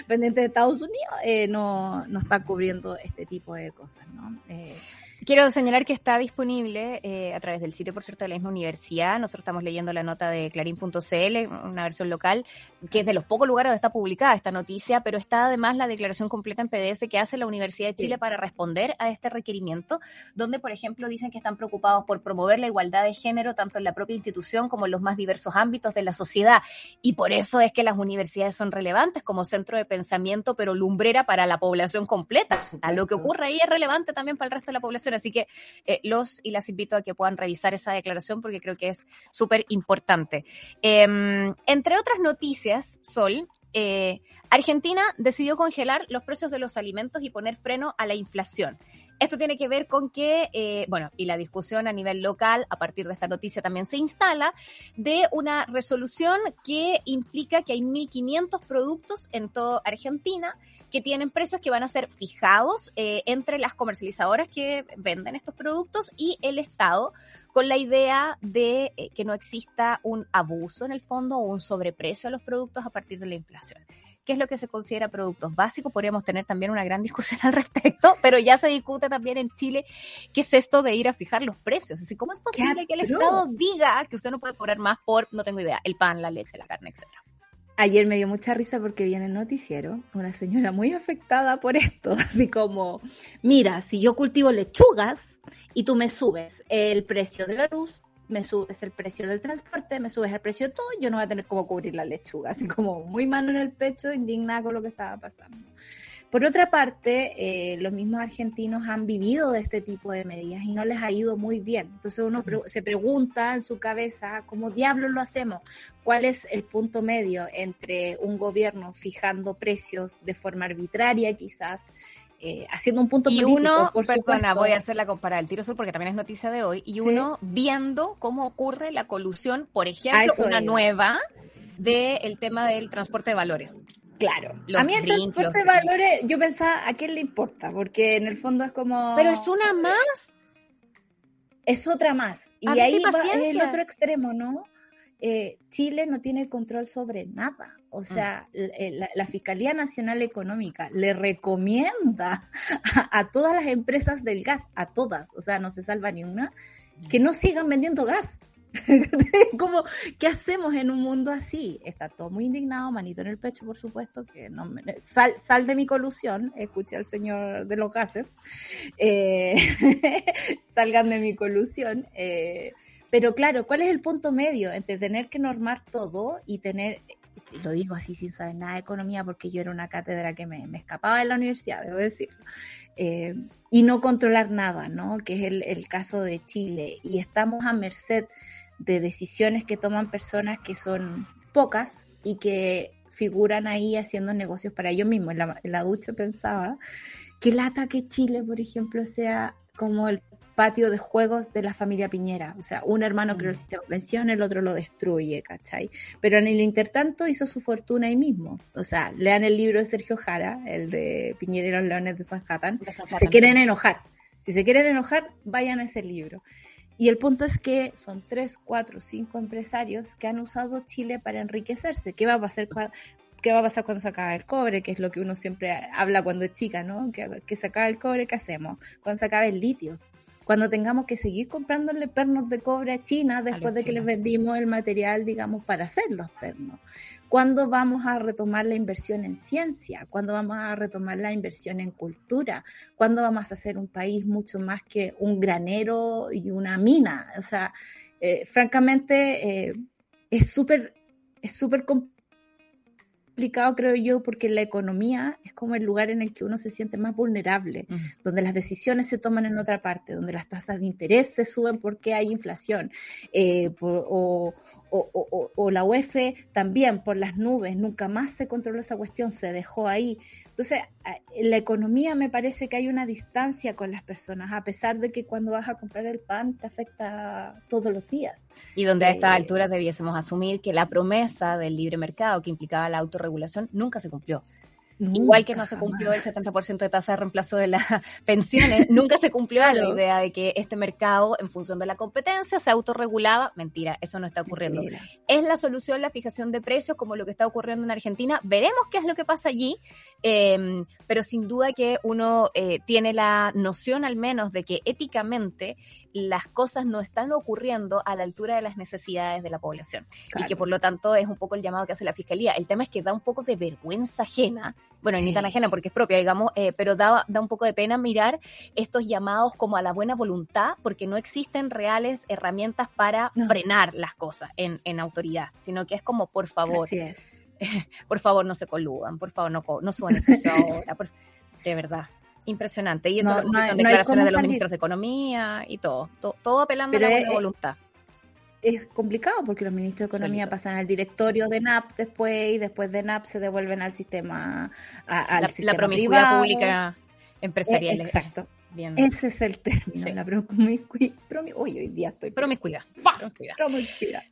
pendientes de Estados Unidos, eh, no, no están cubriendo este tipo de cosas, ¿no? Eh, Quiero señalar que está disponible eh, a través del sitio, por cierto, de la misma universidad. Nosotros estamos leyendo la nota de clarín.cl, una versión local, que es de los pocos lugares donde está publicada esta noticia, pero está además la declaración completa en PDF que hace la Universidad de Chile para responder a este requerimiento, donde, por ejemplo, dicen que están preocupados por promover la igualdad de género tanto en la propia institución como en los más diversos ámbitos de la sociedad. Y por eso es que las universidades son relevantes como centro de pensamiento, pero lumbrera para la población completa. A lo que ocurre ahí es relevante también para el resto de la población Así que eh, los y las invito a que puedan revisar esa declaración porque creo que es súper importante. Em, entre otras noticias, Sol, eh, Argentina decidió congelar los precios de los alimentos y poner freno a la inflación. Esto tiene que ver con que, eh, bueno, y la discusión a nivel local, a partir de esta noticia también se instala, de una resolución que implica que hay 1.500 productos en toda Argentina que tienen precios que van a ser fijados eh, entre las comercializadoras que venden estos productos y el Estado, con la idea de eh, que no exista un abuso en el fondo o un sobreprecio a los productos a partir de la inflación qué es lo que se considera productos básicos. Podríamos tener también una gran discusión al respecto, pero ya se discute también en Chile qué es esto de ir a fijar los precios. Así, ¿cómo es posible que el Estado diga que usted no puede cobrar más por, no tengo idea, el pan, la leche, la carne, etcétera? Ayer me dio mucha risa porque vi en el noticiero una señora muy afectada por esto, así como, mira, si yo cultivo lechugas y tú me subes el precio de la luz, me subes el precio del transporte, me subes el precio de todo, yo no voy a tener cómo cubrir la lechuga, así como muy mano en el pecho, indignada con lo que estaba pasando. Por otra parte, eh, los mismos argentinos han vivido de este tipo de medidas y no les ha ido muy bien. Entonces uno se pregunta en su cabeza, ¿cómo diablos lo hacemos? ¿Cuál es el punto medio entre un gobierno fijando precios de forma arbitraria quizás? Eh, haciendo un punto y político, uno, perdona, voy a hacer la compara el tiro sur porque también es noticia de hoy, y uno viendo cómo ocurre la colusión, por ejemplo, una nueva del tema del transporte de valores. Claro. a mí el transporte de valores, yo pensaba, ¿a quién le importa? Porque en el fondo es como... Pero es una más. Es otra más. Y ahí va el otro extremo, ¿no? Eh, Chile no tiene control sobre nada. O mm. sea, la, Fiscalía Nacional Económica le recomienda a, todas las empresas del gas, a todas, o sea, no se salva ni una, que no sigan vendiendo gas como, ¿qué hacemos en un mundo así? Está todo muy indignado, manito en el pecho, por supuesto, que no sal, sal de mi colusión, escuché al señor de los gases, eh, salgan de mi colusión. Eh, pero claro, ¿cuál es el punto medio entre tener que normar todo y tener, lo digo así sin saber nada de economía porque yo era una cátedra que me, escapaba en la universidad, debo decirlo, eh, y no controlar nada, ¿no? Que es el, caso de Chile. Y estamos a merced de decisiones que toman personas que son pocas y que figuran ahí haciendo negocios para ellos mismos. En la, ducha pensaba que el ataque Chile, por ejemplo, sea como el patio de juegos de la familia Piñera. O sea, un hermano creó el sistema de pensión, el otro lo destruye, ¿cachai? Pero en el intertanto hizo su fortuna ahí mismo. O sea, lean el libro de Sergio Jara, el de Piñera y los Leones de San Jatán. Si se quieren enojar. Si se quieren enojar, vayan a ese libro. Y el punto es que son tres, cuatro, cinco empresarios que han usado Chile para enriquecerse. ¿Qué va a pasar qué va a pasar cuando se acaba el cobre? Que es lo que uno siempre habla cuando es chica, ¿no? Que, que se acaba el cobre, ¿qué hacemos? Cuando se acaba el litio cuando tengamos que seguir comprándole pernos de cobre a China después de que les vendimos el material, digamos, para hacer los pernos. ¿Cuándo vamos a retomar la inversión en ciencia? ¿Cuándo vamos a retomar la inversión en cultura? ¿Cuándo vamos a ser un país mucho más que un granero y una mina? O sea, eh, francamente, eh, es súper es súper complicado, creo yo, porque la economía es como el lugar en el que uno se siente más vulnerable, donde las decisiones se toman en otra parte, donde las tasas de interés se suben porque hay inflación, eh, o, o, la UEF también por las nubes, nunca más se controló esa cuestión, se dejó ahí. Entonces, en la economía me parece que hay una distancia con las personas, a pesar de que cuando vas a comprar el pan te afecta todos los días. Y donde a estas eh, alturas debiésemos asumir que la promesa del libre mercado que implicaba la autorregulación nunca se cumplió. Igual que no se cumplió el 70% de tasa de reemplazo de las pensiones, nunca se cumplió la idea de que este mercado, en función de la competencia, se autorregulaba. Mentira, eso no está ocurriendo. ¿Es la solución la fijación de precios como lo que está ocurriendo en Argentina? Veremos qué es lo que pasa allí, em, pero sin duda que uno eh, tiene la noción al menos de que éticamente las cosas no están ocurriendo a la altura de las necesidades de la población. Y que por lo tanto es un poco el llamado que hace la fiscalía. El tema es que da un poco de vergüenza ajena, bueno, ni tan ajena porque es propia, digamos, eh, pero da, da un poco de pena mirar estos llamados como a la buena voluntad, porque no existen reales herramientas para frenar las cosas en, en autoridad, sino que es como, por favor. Así es. por favor, no se coludan, por favor, no, no suban el ahora. de verdad. Impresionante. Y eso no, no, declaraciones de los ministros de Economía y todo. todo, apelando a la buena voluntad. Es complicado porque los ministros de Economía pasan al directorio de NAP después y después de NAP se devuelven al sistema, a, la, la promiscuidad pública empresarial. Eh, exacto. Bien. Ese es el término, la promiscuidad. hoy día estoy. Promiscuidad. Promiscuidad. promiscuidad.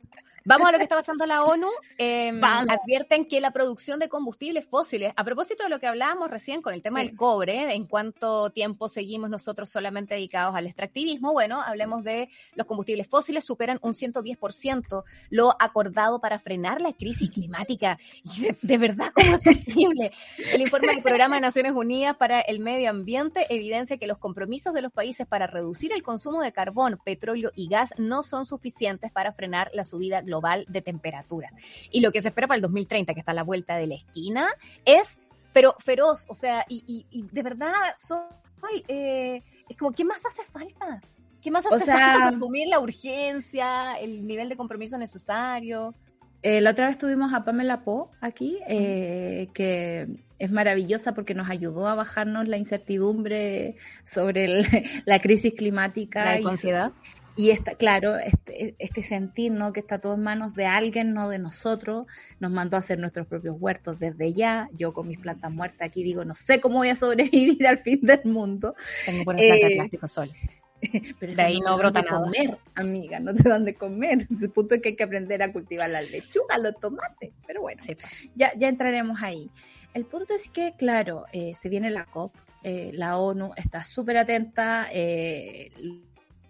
Vamos a lo que está pasando la ONU. Em, advierten que la producción de combustibles fósiles, a propósito de lo que hablábamos recién con el tema del cobre, en cuánto tiempo seguimos nosotros solamente dedicados al extractivismo, bueno, hablemos de los combustibles fósiles, superan un 110% lo acordado para frenar la crisis climática. Y de, verdad, ¿cómo es posible? El informe del Programa de Naciones Unidas para el Medio Ambiente evidencia que los compromisos de los países para reducir el consumo de carbón, petróleo y gas no son suficientes para frenar la subida global de temperatura. Y lo que se espera para el 2030, que está a la vuelta de la esquina, es, pero feroz, o sea, y, de verdad, soy, eh, es como, ¿qué más hace falta? ¿Qué más hace falta para asumir la urgencia, el nivel de compromiso necesario? Eh, la otra vez tuvimos a Pamela Po aquí, eh, que es maravillosa porque nos ayudó a bajarnos la incertidumbre sobre la crisis climática. La ansiedad. Y está, claro, este, este sentir, ¿no? Que está todo en manos de alguien, no de nosotros, nos mandó a hacer nuestros propios huertos desde ya. Yo con mis plantas muertas aquí digo, no sé cómo voy a sobrevivir al fin del mundo. Tengo buenas plantas eh, plástico sol. Pero de ahí no, brota nada. comer, amiga, no te dan de comer. El punto es que hay que aprender a cultivar la lechuga, los tomates. Pero bueno, ya, ya entraremos ahí. El punto es que, claro, eh, se viene la COP, eh, la ONU está súper atenta, eh,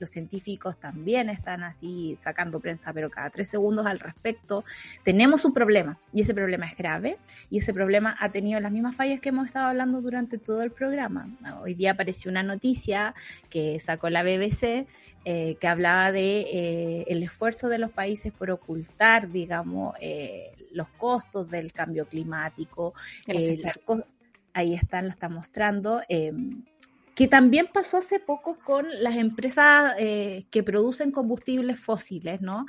los científicos también están así sacando prensa, pero cada tres segundos al respecto. Tenemos un problema y ese problema es grave y ese problema ha tenido las mismas fallas que hemos estado hablando durante todo el programa. Hoy día apareció una noticia que sacó la BBC eh, que hablaba de eh, el esfuerzo de los países por ocultar, digamos, eh, los costos del cambio climático. ahí están, lo está mostrando. Que también pasó hace poco con las empresas que producen combustibles fósiles, ¿no?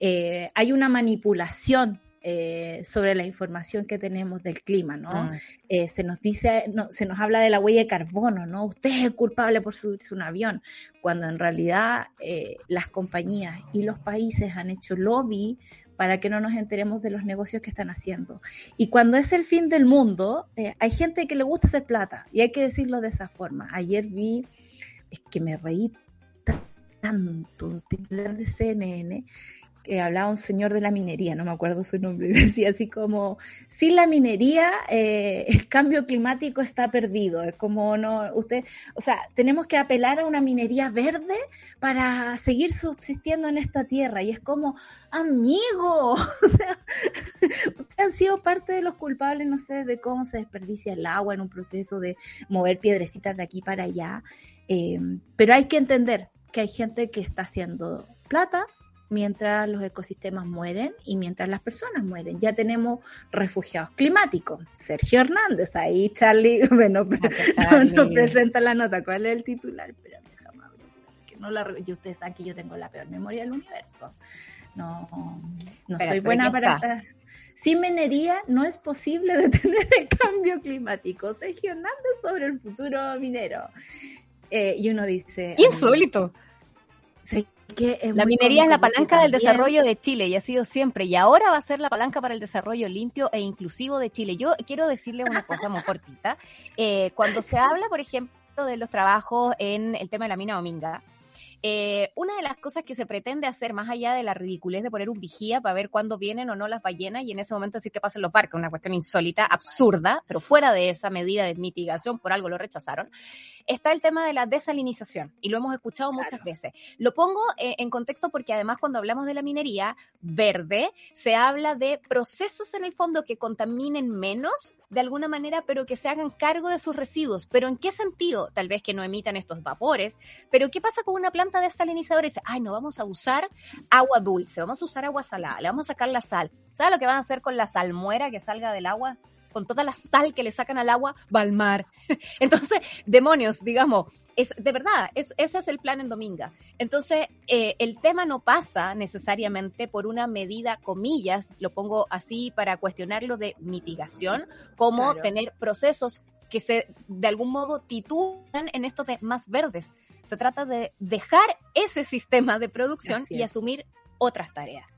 hay una manipulación eh, sobre la información que tenemos del clima, ¿no? Ah. Eh, se nos dice, no, se nos habla de la huella de carbono, ¿no? Usted es el culpable por subirse un avión, cuando en realidad eh, las compañías y los países han hecho lobby para que no nos enteremos de los negocios que están haciendo. Y cuando es el fin del mundo, hay gente que le gusta hacer plata, y hay que decirlo de esa forma. Ayer vi, es que me reí tanto, un titular de CNN que hablaba un señor de la minería, no me acuerdo su nombre, decía así como, sin la minería eh, el cambio climático está perdido, es como no, usted, o sea, tenemos que apelar a una minería verde para seguir subsistiendo en esta tierra. Y es como, amigo, ustedes han sido parte de los culpables, no sé, de cómo se desperdicia el agua en un proceso de mover piedrecitas de aquí para allá, eh, pero hay que entender que hay gente que está haciendo plata mientras los ecosistemas mueren y mientras las personas mueren. Ya tenemos refugiados climáticos. Sergio Hernández, ahí Charlie, bueno, nos presenta la nota. ¿Cuál es el titular? Espérame, déjame que no la, y ustedes saben que yo tengo la peor memoria del universo. No, no soy buena para estar. Sin minería no es posible detener el cambio climático. Sergio Hernández sobre el futuro minero. Eh, y uno dice... Insólito la minería es la palanca del desarrollo de Chile y ha sido siempre y ahora va a ser la palanca para el desarrollo limpio e inclusivo de Chile. Yo quiero decirle una cosa muy cortita. Eh, cuando se habla, por ejemplo, de los trabajos en el tema de la mina Dominga, eh, una de las cosas que se pretende hacer, más allá de la ridiculez de poner un vigía para ver cuándo vienen o no las ballenas y en ese momento decir que pasen los barcos, una cuestión insólita, absurda, pero fuera de esa medida de mitigación, por algo lo rechazaron, está el tema de la desalinización y lo hemos escuchado muchas veces. Lo pongo eh, en contexto porque además cuando hablamos de la minería verde, se habla de procesos en el fondo que contaminen menos de alguna manera, pero que se hagan cargo de sus residuos. ¿Pero en qué sentido? Tal vez que no emitan estos vapores, pero ¿qué pasa con una planta desalinizadora? Y dice, ay, no vamos a usar agua dulce, vamos a usar agua salada, le vamos a sacar la sal. ¿Sabes lo que van a hacer con la salmuera que salga del agua? Con toda la sal que le sacan al agua, va al mar. Entonces, demonios, digamos, es de verdad, es, ese es el plan en Dominga. Entonces, eh, el tema no pasa necesariamente por una medida, comillas, lo pongo así para cuestionarlo de mitigación, como tener procesos que se de algún modo titulan en estos de más verdes. Se trata de dejar ese sistema de producción y asumir otras tareas.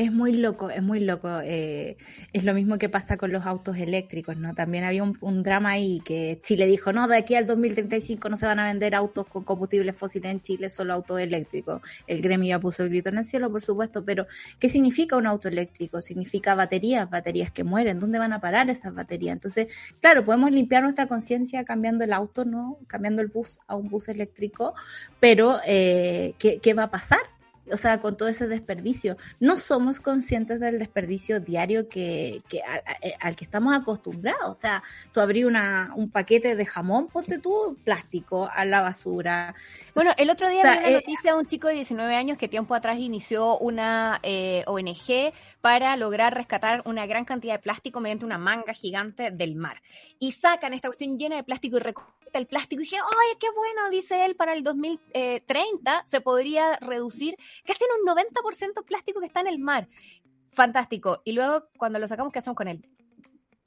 Es muy loco, es muy loco. Eh, es lo mismo que pasa con los autos eléctricos, ¿no? También había un, drama ahí que Chile dijo, no, de aquí al 2035 no se van a vender autos con combustibles fósiles en Chile, solo autos eléctricos. El gremio ya puso el grito en el cielo, por supuesto, pero ¿qué significa un auto eléctrico? Significa baterías, baterías que mueren. ¿Dónde van a parar esas baterías? Entonces, claro, podemos limpiar nuestra conciencia cambiando el auto, ¿no? Cambiando el bus a un bus eléctrico, pero eh, ¿qué, ¿qué va a pasar? O sea, con todo ese desperdicio. No somos conscientes del desperdicio diario que, que eh, al que estamos acostumbrados. O sea, tú abrí una, un paquete de jamón, ponte tú plástico a la basura. Bueno, el otro día vi una eh, noticia de un chico de 19 años que tiempo atrás inició una eh, ONG para lograr rescatar una gran cantidad de plástico mediante una manga gigante del mar. Y sacan esta cuestión llena de plástico y el plástico. Y dije, ¡ay, qué bueno! Dice él, para el 2030 se podría reducir casi en un 90% plástico que está en el mar. Fantástico. Y luego, cuando lo sacamos, ¿qué hacemos con él?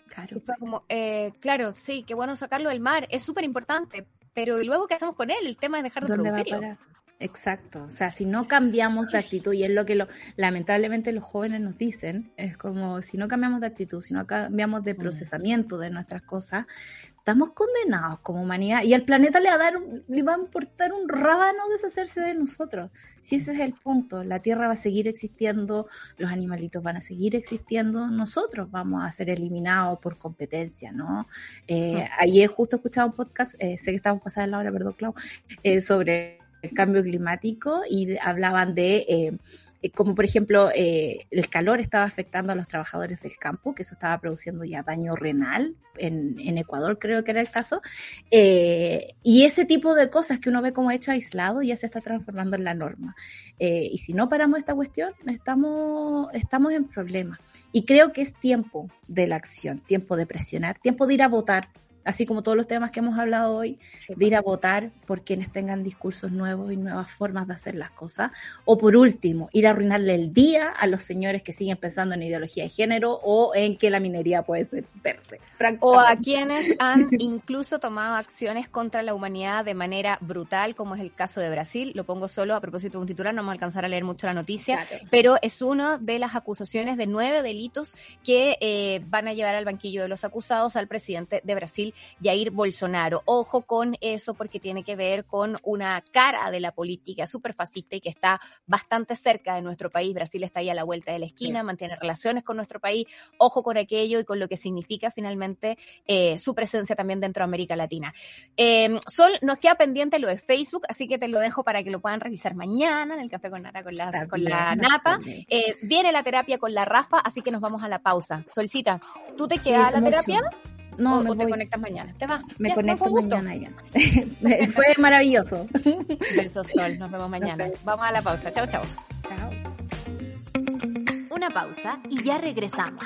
Claro. como, eh, claro, sí, qué bueno sacarlo del mar, es súper importante, pero ¿y luego qué hacemos con él? El tema es dejar de producirlo. Exacto, o sea, si no cambiamos de actitud, y es lo que lo, lamentablemente los jóvenes nos dicen, es como si no cambiamos de actitud, si no cambiamos de mm. procesamiento de nuestras cosas, estamos condenados como humanidad y al planeta le va a dar le va a importar un rábano deshacerse de nosotros. Si ese es el punto, la Tierra va a seguir existiendo, los animalitos van a seguir existiendo, nosotros vamos a ser eliminados por competencia, ¿no? Eh, ayer justo escuchaba un podcast, eh, sé que estamos pasando la hora, perdón, Clau, eh, sobre cambio climático y hablaban de eh, como por ejemplo eh, el calor estaba afectando a los trabajadores del campo, que eso estaba produciendo ya daño renal, en, Ecuador creo que era el caso, eh, y ese tipo de cosas que uno ve como hecho aislado ya se está transformando en la norma. Y si no paramos esta cuestión, estamos, estamos en problemas. Y creo que es tiempo de la acción, tiempo de presionar, tiempo de ir a votar, así como todos los temas que hemos hablado hoy, Sí, de ir a votar por quienes tengan discursos nuevos y nuevas formas de hacer las cosas. O por último, ir a arruinarle el día a los señores que siguen pensando en ideología de género o en que la minería puede ser verde. O a quienes han incluso tomado acciones contra la humanidad de manera brutal, como es el caso de Brasil. Lo pongo solo a propósito de un titular, no vamos a alcanzar a leer mucho la noticia, Claro. pero es una de las acusaciones de nueve delitos que eh, van a llevar al banquillo de los acusados al presidente de Brasil, Jair Bolsonaro. Ojo con eso porque tiene que ver con una cara de la política súper fascista y que está bastante cerca de nuestro país. Brasil está ahí a la vuelta de la esquina, Sí. mantiene relaciones con nuestro país. Ojo con aquello y con lo que significa finalmente eh, su presencia también dentro de América Latina. Eh, Sol, nos queda pendiente lo de Facebook, así que te lo dejo para que lo puedan revisar mañana en el café con nata con, Está con la nata. Eh, viene la terapia con la Rafa, así que nos vamos a la pausa. Solcita, ¿tú te quedas a la mucho. terapia No, o, me o te conectas mañana? ¿Te vas? Me Ya, conecto mañana ya. Fue maravilloso. Besos, Sol. Nos vemos mañana. Vamos a la pausa. Chao, chao. Chao. Una pausa y ya regresamos.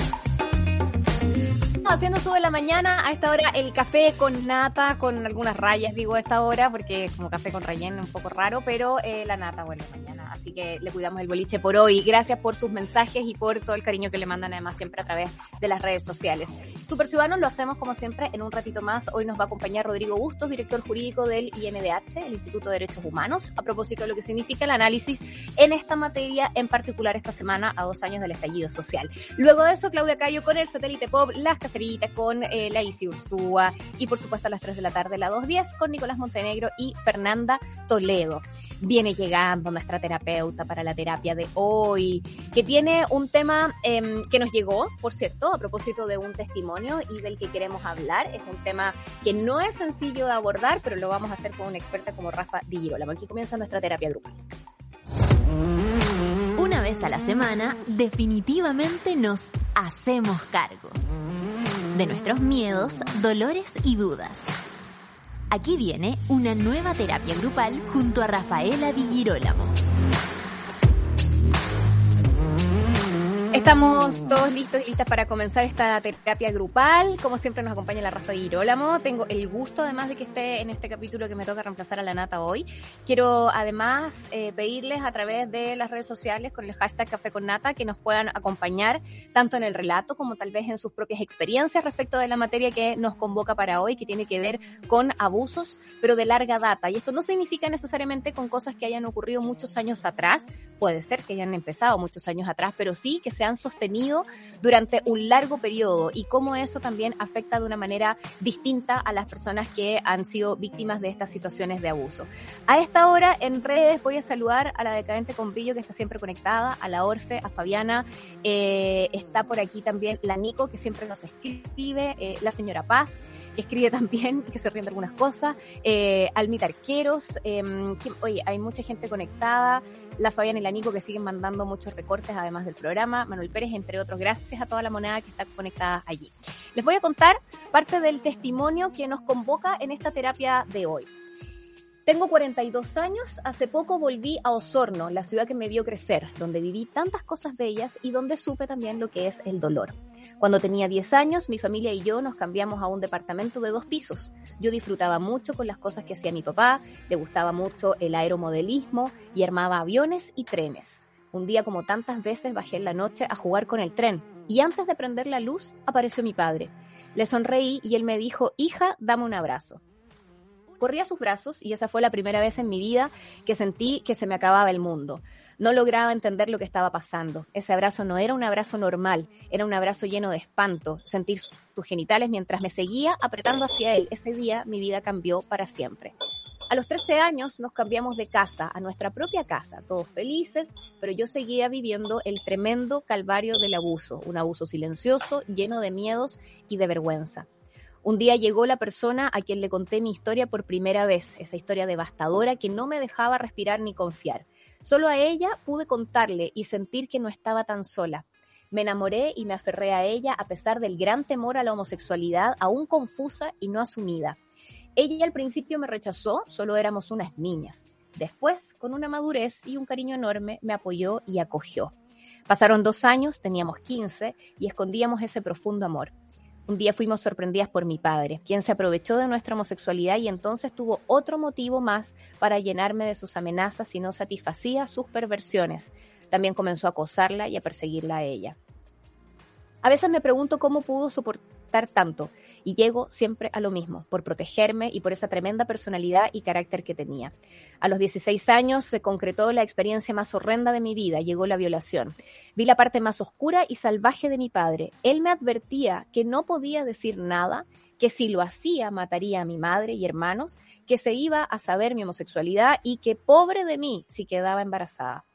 Haciendo sube la mañana, a esta hora el café con nata, con algunas rayas, digo a esta hora, porque como café con relleno, un poco raro, pero eh, la nata, bueno, mañana. Así que le cuidamos el boliche por hoy. Gracias por sus mensajes y por todo el cariño que le mandan además siempre a través de las redes sociales. Super Ciudadanos lo hacemos como siempre en un ratito más. Hoy nos va a acompañar Rodrigo Bustos, director jurídico del INDH, el Instituto de Derechos Humanos, a propósito de lo que significa el análisis en esta materia, en particular esta semana a dos años del estallido social. Luego de eso, Claudia Cayo con el satélite pop, las caseritas con eh, la Isi Ursúa y por supuesto a las 3 de la tarde, la 2.10 con Nicolás Montenegro y Fernanda Toledo. Viene llegando nuestra terapeuta para la terapia de hoy, que tiene un tema eh, que nos llegó, por cierto, a propósito de un testimonio y del que queremos hablar. Es un tema que no es sencillo de abordar, pero lo vamos a hacer con una experta como Rafa Di Girolamo. Aquí comienza nuestra terapia grupal. Una vez a la semana, definitivamente nos hacemos cargo de nuestros miedos, dolores y dudas. Aquí viene una nueva terapia grupal junto a Rafaela Di Girolamo. Estamos todos listos y listas para comenzar esta terapia grupal. Como siempre nos acompaña la Rafa Girolamo. Tengo el gusto además de que esté en este capítulo que me toca reemplazar a la Nata hoy. Quiero además eh, pedirles a través de las redes sociales con el hashtag Café con Nata que nos puedan acompañar tanto en el relato como tal vez en sus propias experiencias respecto de la materia que nos convoca para hoy, que tiene que ver con abusos, pero de larga data. Y esto no significa necesariamente con cosas que hayan ocurrido muchos años atrás. Puede ser que hayan empezado muchos años atrás, pero sí que sean sostenido durante un largo periodo y cómo eso también afecta de una manera distinta a las personas que han sido víctimas de estas situaciones de abuso. A esta hora en redes voy a saludar a la decadente con brillo que está siempre conectada, a la Orfe, a Fabiana, eh, está por aquí también la Nico que siempre nos escribe, eh, la señora Paz que escribe también, que se ríen de algunas cosas, eh, Almita Arqueros, eh, oye, hay mucha gente conectada, la Fabiana y la Nico que siguen mandando muchos recortes además del programa, Manuel Pérez, entre otros, gracias a toda la moneda que está conectada allí. Les voy a contar parte del testimonio que nos convoca en esta terapia de hoy. Tengo 42 años, hace poco volví a Osorno, la ciudad que me vio crecer, donde viví tantas cosas bellas y donde supe también lo que es el dolor. Cuando tenía 10 años, mi familia y yo nos cambiamos a un departamento de dos pisos. Yo disfrutaba mucho con las cosas que hacía mi papá, le gustaba mucho el aeromodelismo y armaba aviones y trenes. Un día como tantas veces bajé en la noche a jugar con el tren y antes de prender la luz apareció mi padre. Le sonreí y él me dijo, hija, dame un abrazo corrí a sus brazos y esa fue la primera vez en mi vida que sentí que se me acababa el mundo. No lograba entender lo que estaba pasando. Ese abrazo no era un abrazo normal, era un abrazo lleno de espanto, sentir sus genitales mientras me seguía apretando hacia él. Ese día mi vida cambió para siempre. A los 13 años nos cambiamos de casa a nuestra propia casa, todos felices, pero yo seguía viviendo el tremendo calvario del abuso, un abuso silencioso, lleno de miedos y de vergüenza. Un día llegó la persona a quien le conté mi historia por primera vez, esa historia devastadora que no me dejaba respirar ni confiar. Solo a ella pude contarle y sentir que no estaba tan sola. Me enamoré y me aferré a ella a pesar del gran temor a la homosexualidad, aún confusa y no asumida. Ella al principio me rechazó, solo éramos unas niñas. Después, con una madurez y un cariño enorme, me apoyó y acogió. Pasaron dos años, teníamos 15 y escondíamos ese profundo amor. Un día fuimos sorprendidas por mi padre, quien se aprovechó de nuestra homosexualidad y entonces tuvo otro motivo más para llenarme de sus amenazas y no satisfacía sus perversiones. También comenzó a acosarla y a perseguirla a ella. A veces me pregunto cómo pudo soportar tanto y llego siempre a lo mismo, por protegerme y por esa tremenda personalidad y carácter que tenía. A los 16 años se concretó la experiencia más horrenda de mi vida, llegó la violación. Vi la parte más oscura y salvaje de mi padre. Él me advertía que no podía decir nada, que si lo hacía mataría a mi madre y hermanos, que se iba a saber mi homosexualidad y que pobre de mí si quedaba embarazada.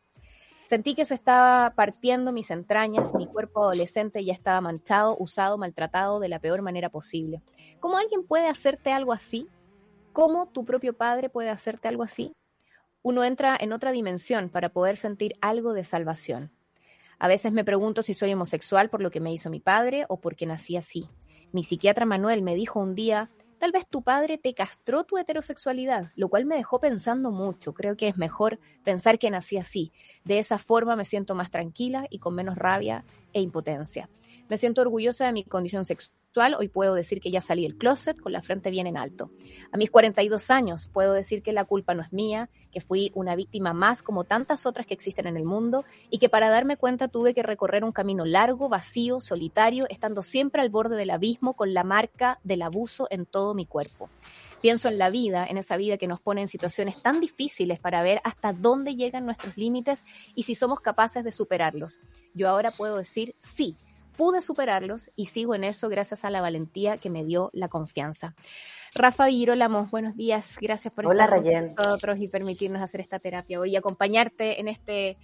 Sentí que se estaba partiendo mis entrañas, mi cuerpo adolescente ya estaba manchado, usado, maltratado de la peor manera posible. ¿Cómo alguien puede hacerte algo así? ¿Cómo tu propio padre puede hacerte algo así? Uno entra en otra dimensión para poder sentir algo de salvación. A veces me pregunto si soy homosexual por lo que me hizo mi padre o porque nací así. Mi psiquiatra Manuel me dijo un día, Tal vez tu padre te castró tu heterosexualidad, lo cual me dejó pensando mucho. Creo que es mejor pensar que nací así. De esa forma me siento más tranquila y con menos rabia e impotencia. Me siento orgullosa de mi condición sexual. Hoy puedo decir que ya salí del closet con la frente bien en alto. A mis 42 años puedo decir que la culpa no es mía, que fui una víctima más como tantas otras que existen en el mundo y que para darme cuenta tuve que recorrer un camino largo, vacío, solitario, estando siempre al borde del abismo con la marca del abuso en todo mi cuerpo. Pienso en la vida, en esa vida que nos pone en situaciones tan difíciles para ver hasta dónde llegan nuestros límites y si somos capaces de superarlos. Yo ahora puedo decir sí, pude superarlos y sigo en eso gracias a la valentía que me dio la confianza. Rafa Girolamos, buenos días. Gracias por estar con nosotros y permitirnos hacer esta terapia hoy y acompañarte en este,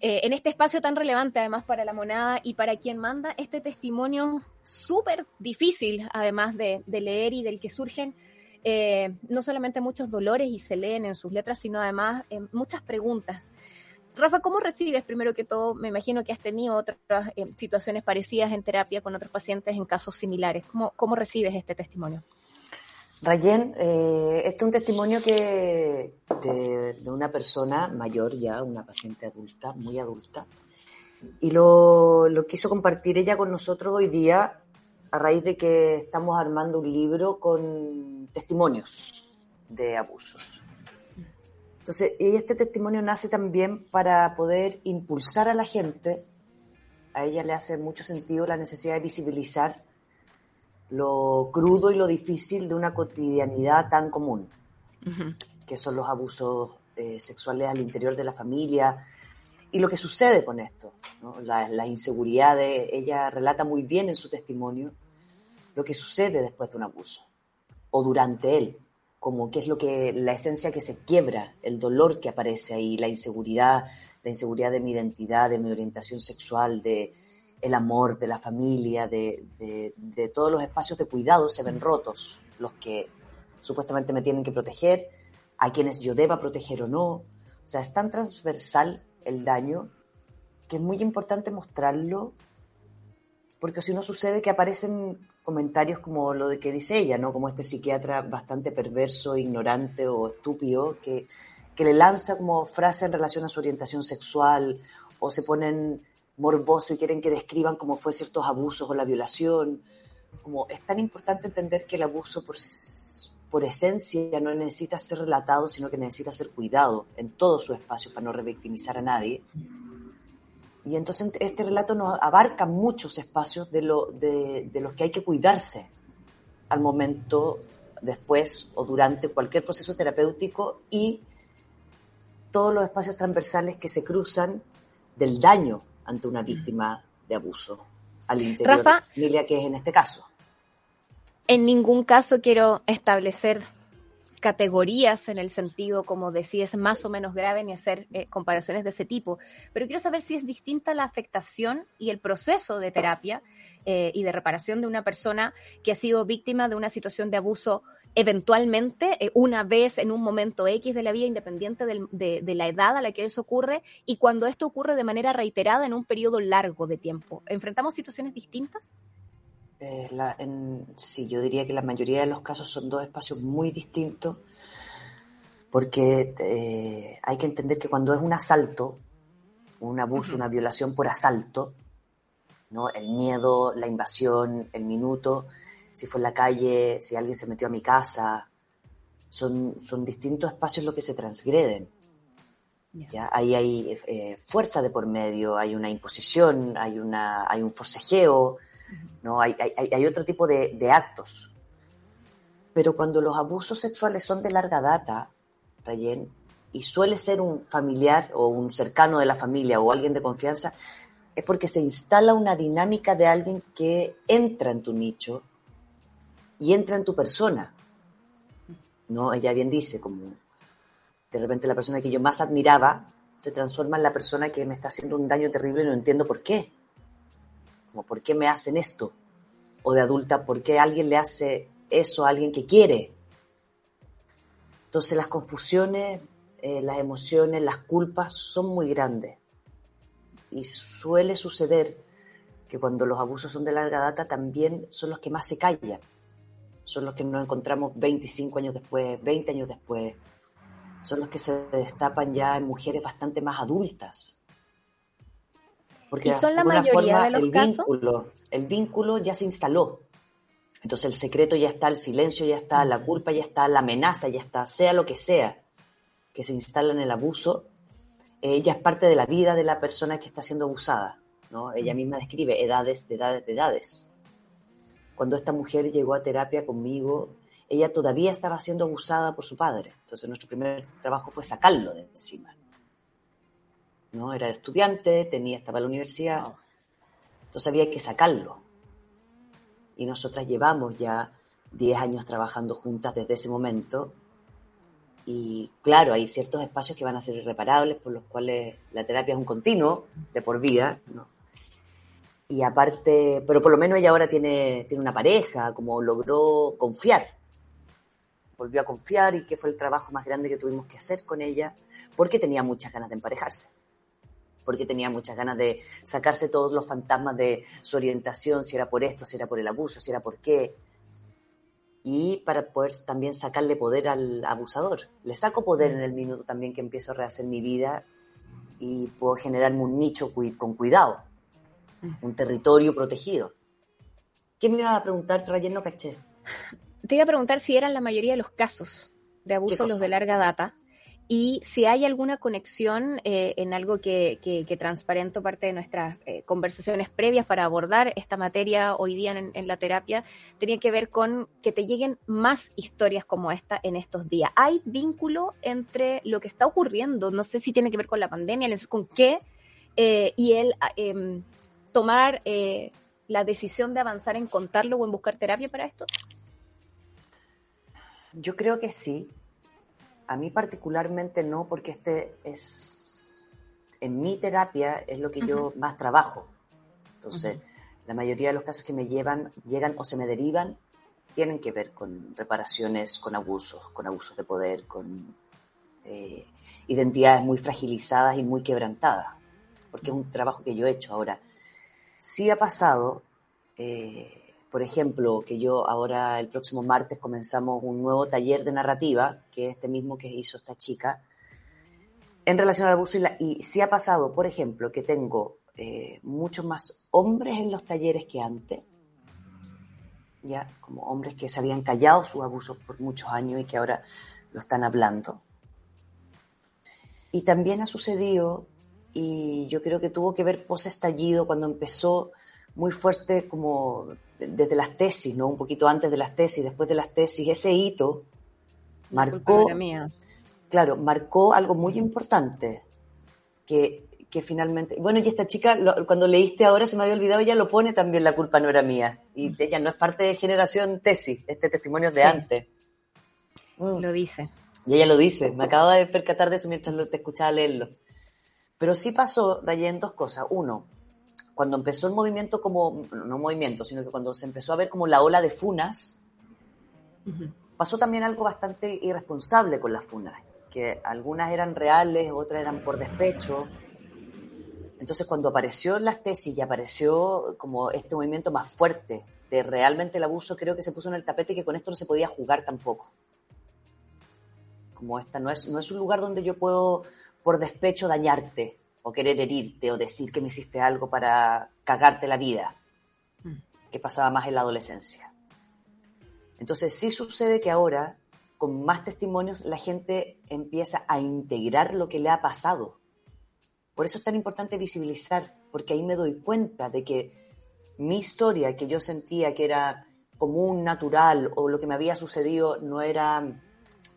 eh, en este espacio tan relevante, además, para la monada y para quien manda este testimonio súper difícil, además de, leer y del que surgen eh, no solamente muchos dolores y se leen en sus letras, sino además eh, muchas preguntas. Rafa, ¿cómo recibes, primero que todo, me imagino que has tenido otras eh, situaciones parecidas en terapia con otros pacientes en casos similares? ¿Cómo, cómo recibes este testimonio? Rayen, eh, este es un testimonio que de, una persona mayor ya, una paciente adulta, muy adulta, y lo, lo quiso compartir ella con nosotros hoy día a raíz de que estamos armando un libro con testimonios de abusos. Entonces, y este testimonio nace también para poder impulsar a la gente. A ella le hace mucho sentido la necesidad de visibilizar lo crudo y lo difícil de una cotidianidad tan común, que son los abusos eh, sexuales al interior de la familia y lo que sucede con esto, ¿no? la, la inseguridad de ella relata muy bien en su testimonio lo que sucede después de un abuso o durante él, como qué es lo que la esencia que se quiebra, el dolor que aparece ahí, la inseguridad, la inseguridad de mi identidad, de mi orientación sexual, de el amor, de la familia, de, de, de todos los espacios de cuidado se ven rotos, los que supuestamente me tienen que proteger, a quienes yo deba proteger o no. O sea, es tan transversal el daño que es muy importante mostrarlo porque si no sucede que aparecen comentarios como lo de que dice ella, ¿no? Como este psiquiatra bastante perverso, ignorante o estúpido que, que le lanza como frase en relación a su orientación sexual o se ponen morboso y quieren que describan cómo fue ciertos abusos o la violación. Como es tan importante entender que el abuso por, por esencia no necesita ser relatado, sino que necesita ser cuidado en todo su espacio para no revictimizar a nadie. Y entonces este relato nos abarca muchos espacios de, lo, de, de los que hay que cuidarse al momento, después o durante cualquier proceso terapéutico y todos los espacios transversales que se cruzan del daño ante una víctima de abuso al interior Rafa, de la familia, que es en este caso. En ningún caso quiero establecer categorías en el sentido como de si es más o menos grave ni hacer eh, comparaciones de ese tipo, pero quiero saber si es distinta la afectación y el proceso de terapia eh, y de reparación de una persona que ha sido víctima de una situación de abuso eventualmente, eh, una vez en un momento X de la vida, independiente del, de, de, la edad a la que eso ocurre, y cuando esto ocurre de manera reiterada en un periodo largo de tiempo. ¿Enfrentamos situaciones distintas? Eh, la, en, sí, yo diría que la mayoría de los casos son dos espacios muy distintos, porque eh, hay que entender que cuando es un asalto, un abuso, uh -huh. una violación por asalto, ¿no? el miedo, la invasión, el minuto, si fue en la calle, si alguien se metió a mi casa, son, son distintos espacios los que se transgreden. Yeah. ¿ya? Ahí hay eh, fuerza de por medio, hay una imposición, hay, una, hay un forcejeo, ¿no? Hay, hay, hay otro tipo de, de, actos. Pero cuando los abusos sexuales son de larga data, Rayen, y suele ser un familiar o un cercano de la familia o alguien de confianza, es porque se instala una dinámica de alguien que entra en tu nicho y entra en tu persona. ¿no? Ella bien dice, como de repente la persona que yo más admiraba se transforma en la persona que me está haciendo un daño terrible y no entiendo por qué ¿por qué me hacen esto? O de adulta, ¿por qué alguien le hace eso a alguien que quiere? Entonces las confusiones, eh, las emociones, las culpas son muy grandes. Y suele suceder que cuando los abusos son de larga data también son los que más se callan. Son los que nos encontramos 25 años después, 20 años después. Son los que se destapan ya en mujeres bastante más adultas porque ¿Y son la mayoría forma de los el casos? vínculo, el vínculo ya se instaló. Entonces el secreto ya está, el silencio ya está, la culpa ya está, la amenaza ya está, sea lo que sea que se instala en el abuso, ella es parte de la vida de la persona que está siendo abusada. ¿no? Ella misma describe edades, de edades, de edades. Cuando esta mujer llegó a terapia conmigo, ella todavía estaba siendo abusada por su padre. Entonces nuestro primer trabajo fue sacarlo de encima. ¿No? Era estudiante, tenía, estaba en la universidad, entonces había que sacarlo. Y nosotras llevamos ya 10 años trabajando juntas desde ese momento. Y claro, hay ciertos espacios que van a ser irreparables, por los cuales la terapia es un continuo de por vida, ¿no? Y aparte, pero por lo menos ella ahora tiene, tiene una pareja, como logró confiar. Volvió a confiar y que fue el trabajo más grande que tuvimos que hacer con ella, porque tenía muchas ganas de emparejarse porque tenía muchas ganas de sacarse todos los fantasmas de su orientación, si era por esto, si era por el abuso, si era por qué. Y para poder también sacarle poder al abusador. Le saco poder en el minuto también que empiezo a rehacer mi vida y puedo generarme un nicho con cuidado, un territorio protegido. ¿Qué me iba a preguntar, Rayen? No caché. Te iba a preguntar si eran la mayoría de los casos de abuso los de larga data y si hay alguna conexión eh, en algo que, que, que, transparento parte de nuestras eh, conversaciones previas para abordar esta materia hoy día en, la terapia, tenía que ver con que te lleguen más historias como esta en estos días. ¿Hay vínculo entre lo que está ocurriendo? No sé si tiene que ver con la pandemia, con qué, eh, y él em, tomar eh, la decisión de avanzar en contarlo o en buscar terapia para esto? Yo creo que sí. A mí particularmente no, porque este es, en mi terapia es lo que yo más trabajo. Entonces, la mayoría de los casos que me llevan, llegan o se me derivan, tienen que ver con reparaciones, con abusos, con abusos de poder, con eh, identidades muy fragilizadas y muy quebrantadas, porque es un trabajo que yo he hecho. Ahora, sí ha pasado, eh, por ejemplo, que yo ahora el próximo martes comenzamos un nuevo taller de narrativa, que es este mismo que hizo esta chica, en relación al abuso. Y, sí ha pasado, por ejemplo, que tengo eh, muchos más hombres en los talleres que antes, ya como hombres que se habían callado sus abusos por muchos años y que ahora lo están hablando. Y también ha sucedido, y yo creo que tuvo que ver post-estallido, cuando empezó muy fuerte como desde las tesis, ¿no? Un poquito antes de las tesis, después de las tesis, ese hito marcó, claro, marcó algo muy importante, que, que finalmente, bueno, y esta chica, cuando leíste ahora, se me había olvidado, ella lo pone también, la culpa no era mía, y mm. ella no es parte de generación tesis, este testimonio de antes. Mm. Lo dice. Y ella lo dice, me acabo de percatar de eso mientras te escuchaba leerlo. Pero sí pasó, Rayen, dos cosas. Uno, cuando empezó el movimiento como, no movimiento, sino que cuando se empezó a ver como la ola de funas, pasó también algo bastante irresponsable con las funas, que algunas eran reales, otras eran por despecho. Entonces cuando apareció las tesis y apareció como este movimiento más fuerte de realmente el abuso, creo que se puso en el tapete que con esto no se podía jugar tampoco. Como esta no es, no es un lugar donde yo puedo por despecho dañarte o querer herirte o decir que me hiciste algo para cagarte la vida, mm. que pasaba más en la adolescencia. Entonces sí sucede que ahora, con más testimonios, la gente empieza a integrar lo que le ha pasado. Por eso es tan importante visibilizar, porque ahí me doy cuenta de que mi historia, que yo sentía que era común, natural, o lo que me había sucedido no era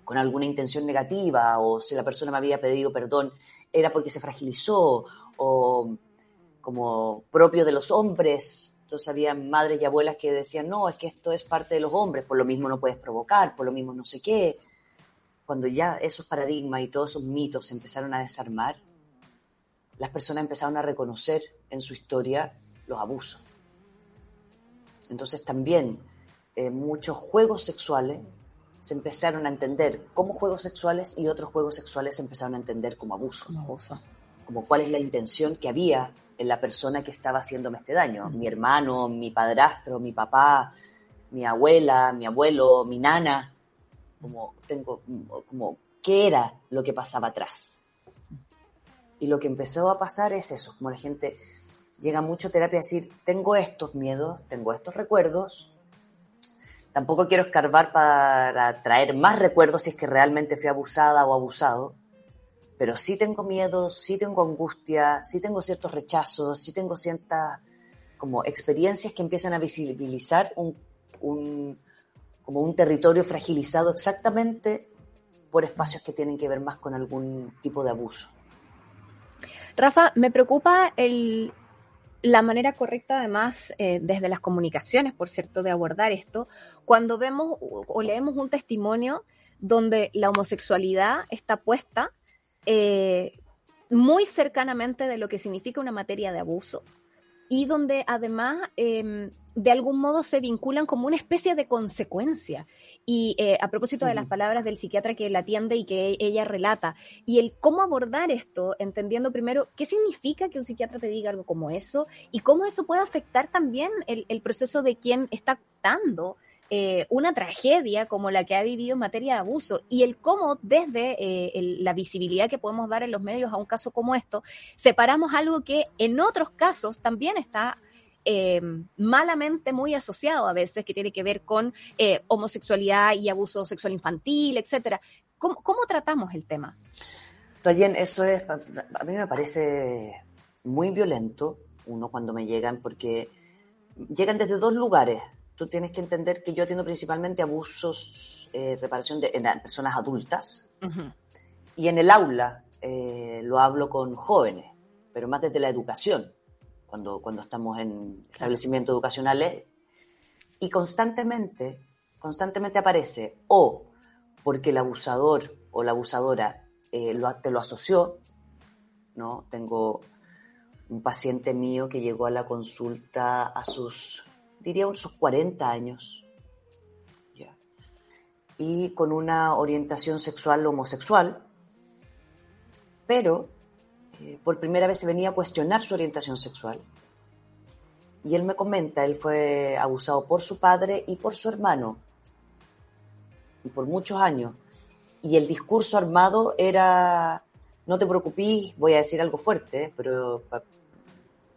con alguna intención negativa o si la persona me había pedido perdón era porque se fragilizó o como propio de los hombres. Entonces había madres y abuelas que decían, no, es que esto es parte de los hombres, por lo mismo no puedes provocar, por lo mismo no sé qué. Cuando ya esos paradigmas y todos esos mitos se empezaron a desarmar, las personas empezaron a reconocer en su historia los abusos. Entonces también eh, muchos juegos sexuales se empezaron a entender como juegos sexuales y otros juegos sexuales se empezaron a entender como abuso. Como abuso. Como cuál es la intención que había en la persona que estaba haciéndome este daño. Mi hermano, mi padrastro, mi papá, mi abuela, mi abuelo, mi nana. Como tengo, como qué era lo que pasaba atrás. Y lo que empezó a pasar es eso, como la gente llega mucho a terapia a decir, tengo estos miedos, tengo estos recuerdos, Tampoco quiero escarbar para traer más recuerdos si es que realmente fui abusada o abusado, pero sí tengo miedo, sí tengo angustia, sí tengo ciertos rechazos, sí tengo ciertas como experiencias que empiezan a visibilizar un, como un territorio fragilizado exactamente por espacios que tienen que ver más con algún tipo de abuso. Rafa, me preocupa el, la manera correcta, además, eh, desde las comunicaciones, por cierto, de abordar esto, cuando vemos o leemos un testimonio donde la homosexualidad está puesta eh, muy cercanamente de lo que significa una materia de abuso y donde además em, de algún modo se vinculan como una especie de consecuencia. Y eh, a propósito de las palabras del psiquiatra que la atiende y que ella relata, y el cómo abordar esto, entendiendo primero qué significa que un psiquiatra te diga algo como eso y cómo eso puede afectar también el, proceso de quien está dando eh, una tragedia como la que ha vivido en materia de abuso y el cómo desde eh, la visibilidad que podemos dar en los medios a un caso como esto, separamos algo que en otros casos también está eh, malamente muy asociado a veces, que tiene que ver con homosexualidad y abuso sexual infantil, etcétera. ¿Cómo, tratamos el tema? Rayen, eso es, a mí me parece muy violento, uno cuando me llegan, porque llegan desde dos lugares tú tienes que entender que yo atiendo principalmente abusos, eh, reparación de, en personas adultas y en el aula eh, lo hablo con jóvenes. pero más desde la educación, cuando, cuando estamos en establecimientos educacionales, y constantemente, constantemente aparece o porque el abusador o la abusadora eh, lo, te lo asoció, ¿no? Tengo un paciente mío que llegó a la consulta a sus, diría, sus 40 años, ya, y con una orientación sexual homosexual, pero eh, por primera vez se venía a cuestionar su orientación sexual. Y él me comenta, él fue abusado por su padre y por su hermano, y por muchos años. Y el discurso armado era, no te preocupes, voy a decir algo fuerte, pero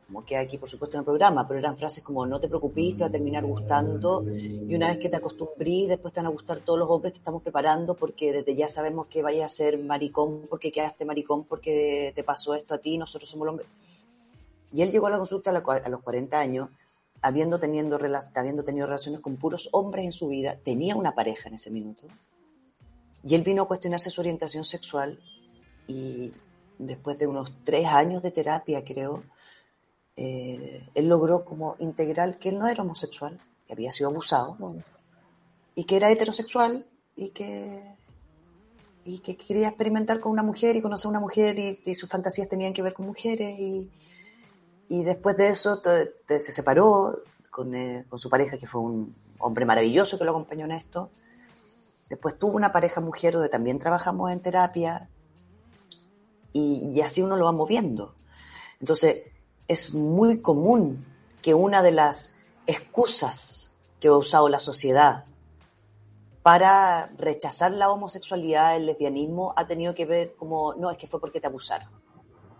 como que aquí por supuesto en el programa, pero eran frases como no te preocupes, te va a terminar gustando y una vez que te acostumbrís, después te van a gustar todos los hombres, te estamos preparando porque desde ya sabemos que vayas a ser maricón porque quedaste maricón porque te pasó esto a ti, nosotros somos los hombres. Y él llegó a la consulta a los 40 años, habiendo, teniendo, habiendo tenido relaciones con puros hombres en su vida, tenía una pareja en ese minuto. Y él vino a cuestionarse su orientación sexual y después de unos tres años de terapia, creo, eh, él logró como integral que él no era homosexual, que había sido abusado, y que era heterosexual y que, y que quería experimentar con una mujer y conocer a una mujer y, sus fantasías tenían que ver con mujeres y, y después de eso se separó con, eh, con, su pareja que fue un hombre maravilloso que lo acompañó en esto. Después tuvo una pareja mujer donde también trabajamos en terapia y, y así uno lo va moviendo. Entonces, es muy común que una de las excusas que ha usado la sociedad para rechazar la homosexualidad, el lesbianismo, ha tenido que ver como, no, es que fue porque te abusaron.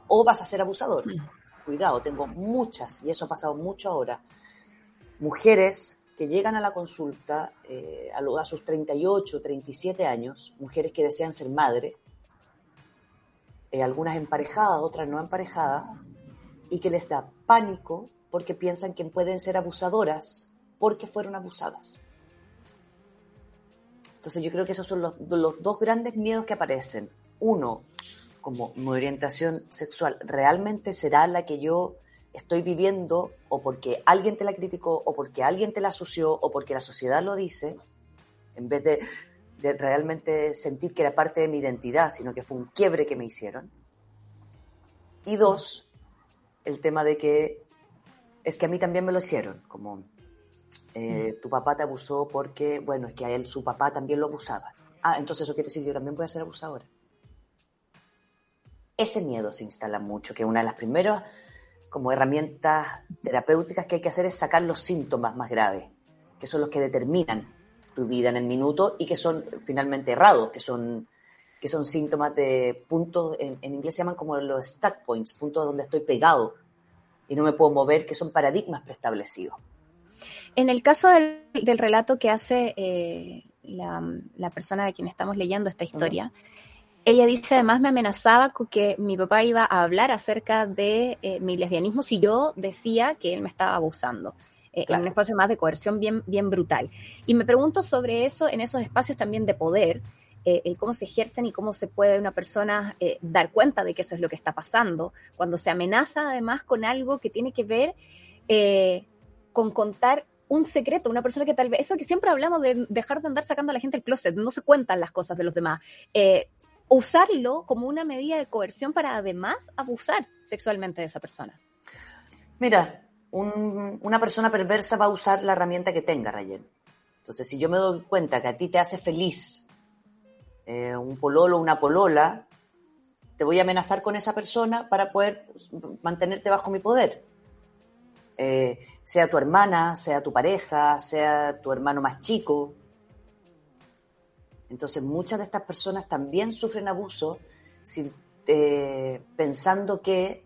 O vas a ser abusador. Mm. Cuidado, tengo muchas, y eso ha pasado mucho ahora, mujeres que llegan a la consulta eh, a, sus 38, 37 años, mujeres que desean ser madre, eh, algunas emparejadas, otras no emparejadas, y que les da pánico porque piensan que pueden ser abusadoras porque fueron abusadas. Entonces yo creo que esos son los, dos grandes miedos que aparecen. Uno, como mi orientación sexual realmente será la que yo estoy viviendo o porque alguien te la criticó o porque alguien te la asoció o porque la sociedad lo dice, en vez de, de realmente sentir que era parte de mi identidad, sino que fue un quiebre que me hicieron. Y dos, el tema de que es que a mí también me lo hicieron, como eh, mm. tu papá te abusó porque, bueno, es que a él su papá también lo abusaba. Ah, entonces eso quiere decir que yo también voy a ser abusadora. Ese miedo se instala mucho, que una de las primeras como herramientas terapéuticas que hay que hacer es sacar los síntomas más graves, que son los que determinan tu vida en el minuto y que son finalmente errados, que son que son síntomas de puntos, en, inglés se llaman como los stack points, puntos donde estoy pegado y no me puedo mover, que son paradigmas preestablecidos. En el caso del, relato que hace eh, la, persona de quien estamos leyendo esta historia, ella dice además me amenazaba con que mi papá iba a hablar acerca de eh, mi lesbianismo si yo decía que él me estaba abusando. Eh, en un espacio más de coerción bien, bien brutal. Y me pregunto sobre eso en esos espacios también de poder, eh, el cómo se ejercen y cómo se puede una persona eh, dar cuenta de que eso es lo que está pasando, cuando se amenaza además con algo que tiene que ver eh, con contar un secreto, una persona que tal vez, eso que siempre hablamos de dejar de andar sacando a la gente del closet, no se cuentan las cosas de los demás. usarlo como una medida de coerción para además abusar sexualmente de esa persona. Mira, una persona perversa va a usar la herramienta que tenga, Rayen. Entonces, si yo me doy cuenta que a ti te hace feliz eh, un pololo, una polola, te voy a amenazar con esa persona para poder mantenerte bajo mi poder. Eh, sea tu hermana, sea tu pareja, sea tu hermano más chico. Entonces muchas de estas personas también sufren abuso eh, pensando que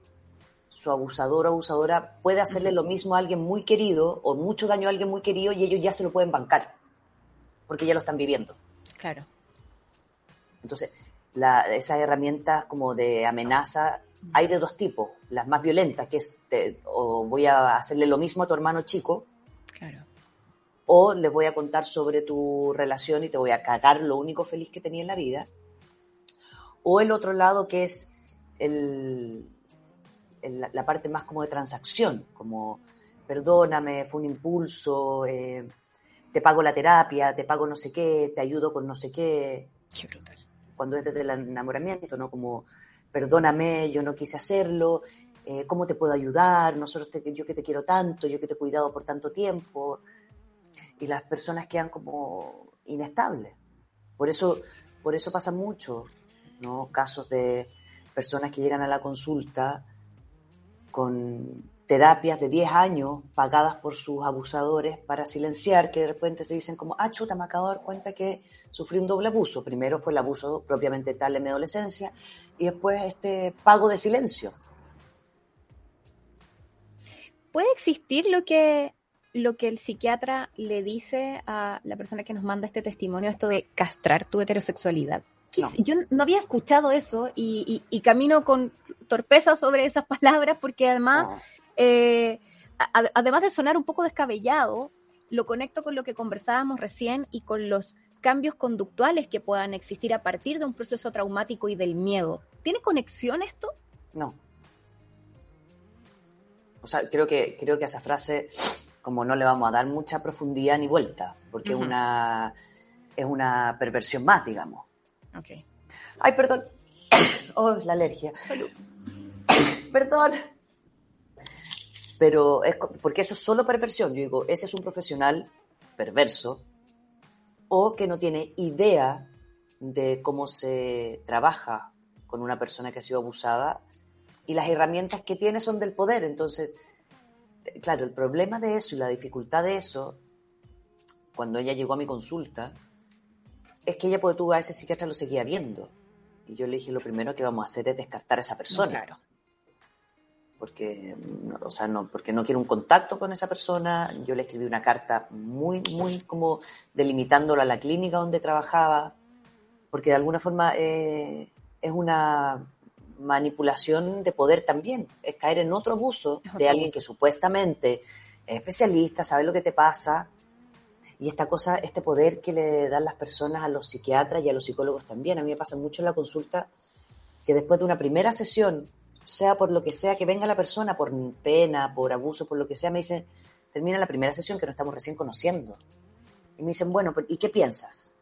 su abusador o abusadora puede hacerle lo mismo a alguien muy querido o mucho daño a alguien muy querido y ellos ya se lo pueden bancar porque ya lo están viviendo. Claro. Entonces, esas herramientas como de amenaza hay de dos tipos. Las más violentas, que es o voy a hacerle lo mismo a tu hermano chico, o les voy a contar sobre tu relación y te voy a cagar lo único feliz que tenía en la vida. O el otro lado que es el la, parte más como de transacción, como perdóname, fue un impulso, eh, te pago la terapia, te pago no sé qué, te ayudo con no sé qué. Qué brutal. Cuando es desde el enamoramiento, ¿no? Como, perdóname, yo no quise hacerlo, eh, ¿cómo te puedo ayudar? Nosotros yo que te quiero tanto, yo que te he cuidado por tanto tiempo. Y las personas quedan como inestables. Por eso, por eso pasa mucho, ¿no? Casos de personas que llegan a la consulta con terapias de 10 años pagadas por sus abusadores para silenciar, que de repente se dicen como, ah, chuta, me acabo de dar cuenta que sufrí un doble abuso. Primero fue el abuso propiamente tal en mi adolescencia y después este pago de silencio. ¿Puede existir lo que, lo que el psiquiatra le dice a la persona que nos manda este testimonio, esto de castrar tu heterosexualidad? Yo no había escuchado eso y, camino con torpeza sobre esas palabras porque además, eh, además de sonar un poco descabellado, lo conecto con lo que conversábamos recién y con los cambios conductuales que puedan existir a partir de un proceso traumático y del miedo. ¿Tiene conexión esto? No. O sea, creo que, creo que a esa frase, como no le vamos a dar mucha profundidad ni vuelta, porque es, una, es una perversión más, digamos. Ok. Ay, perdón. Oh, la alergia. Perdón. Pero es porque eso es solo perversión. Yo digo, ese es un profesional perverso o que no tiene idea de cómo se trabaja con una persona que ha sido abusada y las herramientas que tiene son del poder. Entonces, claro, el problema de eso y la dificultad de eso, cuando ella llegó a mi consulta, es que ella, pues tú a ese psiquiatra lo seguía viendo. Y yo le dije, lo primero que vamos a hacer es descartar a esa persona. Claro. Porque, o sea, no, porque no quiero un contacto con esa persona. Yo le escribí una carta muy, muy como delimitándola a la clínica donde trabajaba, porque de alguna forma eh, es una manipulación de poder también. Es caer en otro abuso de alguien que supuestamente es especialista, sabe lo que te pasa, y esta cosa, este poder que le dan las personas a los psiquiatras y a los psicólogos también. A mí me pasa mucho en la consulta que después de una primera sesión, sea por lo que sea que venga la persona, por pena, por abuso, por lo que sea, me dicen, termina la primera sesión que nos estamos recién conociendo. Y me dicen, bueno, ¿y qué piensas?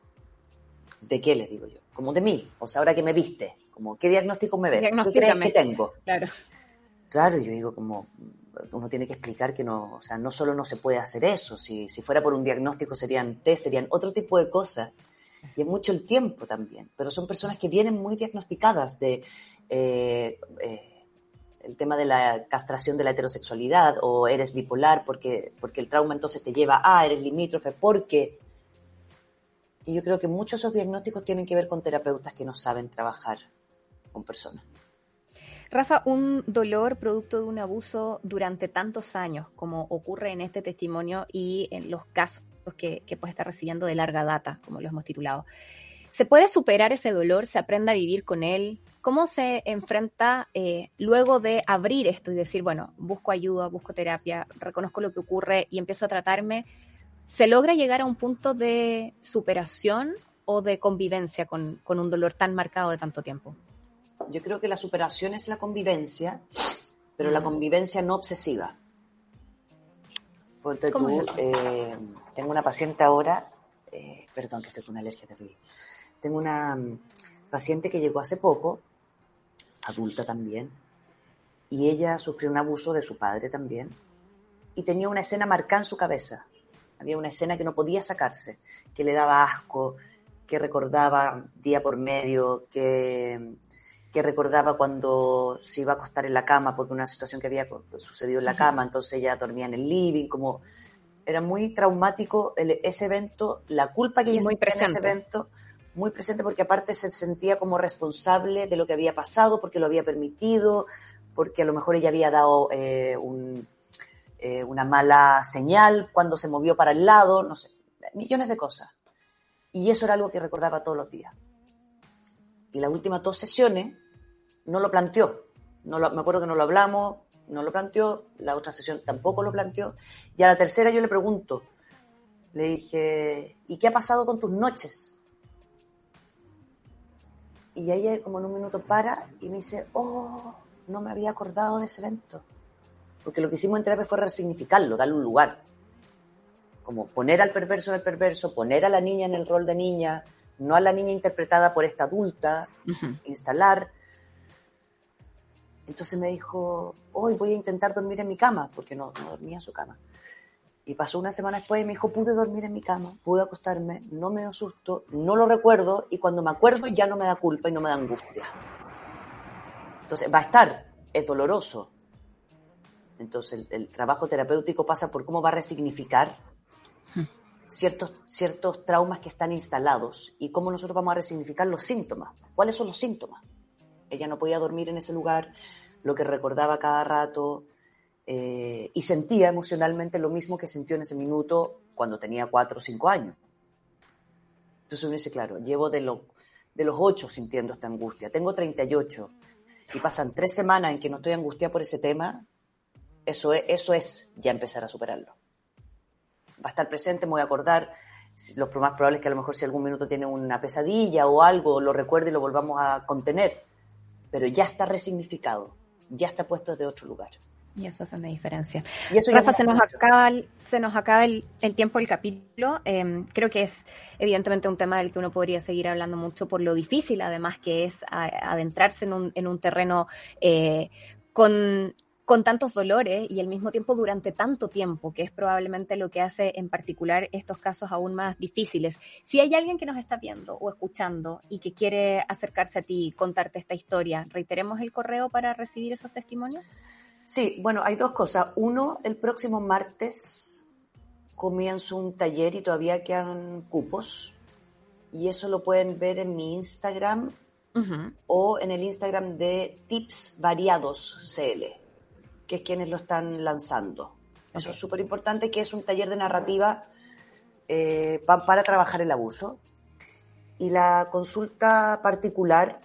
¿De qué les digo yo? Como de mí, o sea, ahora que me viste, como, ¿qué diagnóstico me ves? ¿Qué crees que tengo? Claro. Claro, yo digo como, uno tiene que explicar que no, o sea, no solo no se puede hacer eso, si, si fuera por un diagnóstico serían test, serían otro tipo de cosas, y es mucho el tiempo también, pero son personas que vienen muy diagnosticadas de eh, eh, el tema de la castración de la heterosexualidad, o eres bipolar porque, porque el trauma entonces te lleva a, eres limítrofe, porque... Y yo creo que muchos de esos diagnósticos tienen que ver con terapeutas que no saben trabajar con personas. Rafa, un dolor producto de un abuso durante tantos años, como ocurre en este testimonio y en los casos que, que puede estar recibiendo de larga data, como lo hemos titulado. ¿Se puede superar ese dolor? ¿Se aprende a vivir con él? ¿Cómo se enfrenta eh, luego de abrir esto y decir, bueno, busco ayuda, busco terapia, reconozco lo que ocurre y empiezo a tratarme? ¿Se logra llegar a un punto de superación o de convivencia con, con un dolor tan marcado de tanto tiempo? Yo creo que la superación es la convivencia, pero la convivencia no obsesiva. Porque tú, eh, tengo una paciente ahora, eh, perdón que estoy con una alergia terrible. Tengo una mm, paciente que llegó hace poco, adulta también, y ella sufrió un abuso de su padre también, y tenía una escena marcada en su cabeza. Había una escena que no podía sacarse, que le daba asco, que recordaba día por medio, que que recordaba cuando se iba a acostar en la cama, porque una situación que había sucedido en la cama, entonces ella dormía en el living, como era muy traumático ese evento, la culpa que ella muy sentía en ese evento, muy presente porque aparte se sentía como responsable de lo que había pasado, porque lo había permitido, porque a lo mejor ella había dado eh, eh, una mala señal cuando se movió para el lado, no sé, millones de cosas. Y eso era algo que recordaba todos los días. Y las últimas dos sesiones no lo planteó. No me acuerdo que no lo hablamos, no lo planteó, la otra sesión tampoco lo planteó. Y a la tercera yo le pregunto, le dije, ¿y qué ha pasado con tus noches? Y ella como en un minuto para y me dice, oh, no me había acordado de ese evento. Porque lo que hicimos en terapia fue resignificarlo, darle un lugar. Como poner al perverso en el perverso, poner a la niña en el rol de niña, no a la niña interpretada por esta adulta, instalar. Entonces me dijo, hoy voy a intentar dormir en mi cama, porque no, no dormía en su cama. Y pasó una semana después y me dijo, pude dormir en mi cama, pude acostarme, no me dio susto, no lo recuerdo y cuando me acuerdo ya no me da culpa y no me da angustia. Entonces, va a estar, es doloroso. Entonces, el, el trabajo terapéutico pasa por cómo va a resignificar ciertos, ciertos traumas que están instalados y cómo nosotros vamos a resignificar los síntomas. ¿Cuáles son los síntomas? Ella no podía dormir en ese lugar, lo que recordaba cada rato, eh, y sentía emocionalmente lo mismo que sintió en ese minuto cuando tenía cuatro o cinco años. Entonces uno dice, claro, llevo de, lo, de los ocho sintiendo esta angustia, tengo 38 y pasan tres semanas en que no estoy angustiada por ese tema, eso es, eso es ya empezar a superarlo. Va a estar presente, me voy a acordar, lo más probable es que a lo mejor si algún minuto tiene una pesadilla o algo, lo recuerde y lo volvamos a contener, pero ya está resignificado, ya está puesto desde otro lugar. Y eso es una diferencia. Y eso Rafa, se nos, acaba el, se nos acaba el, tiempo del capítulo. Em, creo que es evidentemente un tema del que uno podría seguir hablando mucho por lo difícil, además, que es adentrarse en un, en un terreno eh, con, con tantos dolores y al mismo tiempo durante tanto tiempo, que es probablemente lo que hace en particular estos casos aún más difíciles. Si hay alguien que nos está viendo o escuchando y que quiere acercarse a ti, contarte esta historia, reiteremos el correo para recibir esos testimonios. Sí, bueno, hay dos cosas. Uno, el próximo martes comienzo un taller y todavía quedan cupos. Y eso lo pueden ver en mi Instagram o en el Instagram de Tips Variados CL, que es quienes lo están lanzando. Eso es súper importante, que es un taller de narrativa eh, para trabajar el abuso. Y la consulta particular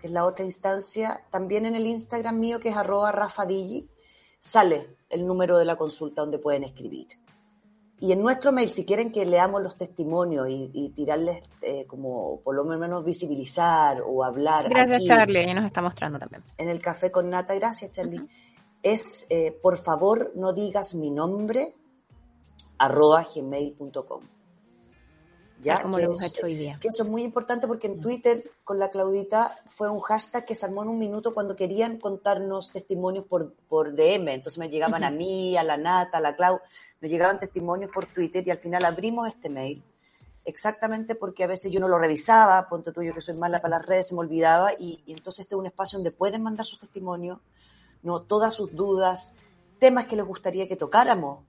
que es la otra instancia, también en el Instagram mío, que es arroba rafadigi, sale el número de la consulta donde pueden escribir. Y en nuestro mail, si quieren que leamos los testimonios y, tirarles eh, como por lo menos visibilizar o hablar. Gracias Charlie, y nos está mostrando también. En el café con nata, gracias Charlie. Es, eh, por favor, no digas mi nombre, arroba gmail.com. ¿ya? Como lo hemos hecho hoy día. Que eso es muy importante porque en Twitter con la Claudita fue un hashtag que se armó en un minuto cuando querían contarnos testimonios por, por DM. Entonces me llegaban a mí, a la Nata, a la Clau, me llegaban testimonios por Twitter y al final abrimos este mail exactamente porque a veces yo no lo revisaba, ponte tuyo que soy mala para las redes, se me olvidaba y, y entonces este es un espacio donde pueden mandar sus testimonios, no todas sus dudas, temas que les gustaría que tocáramos,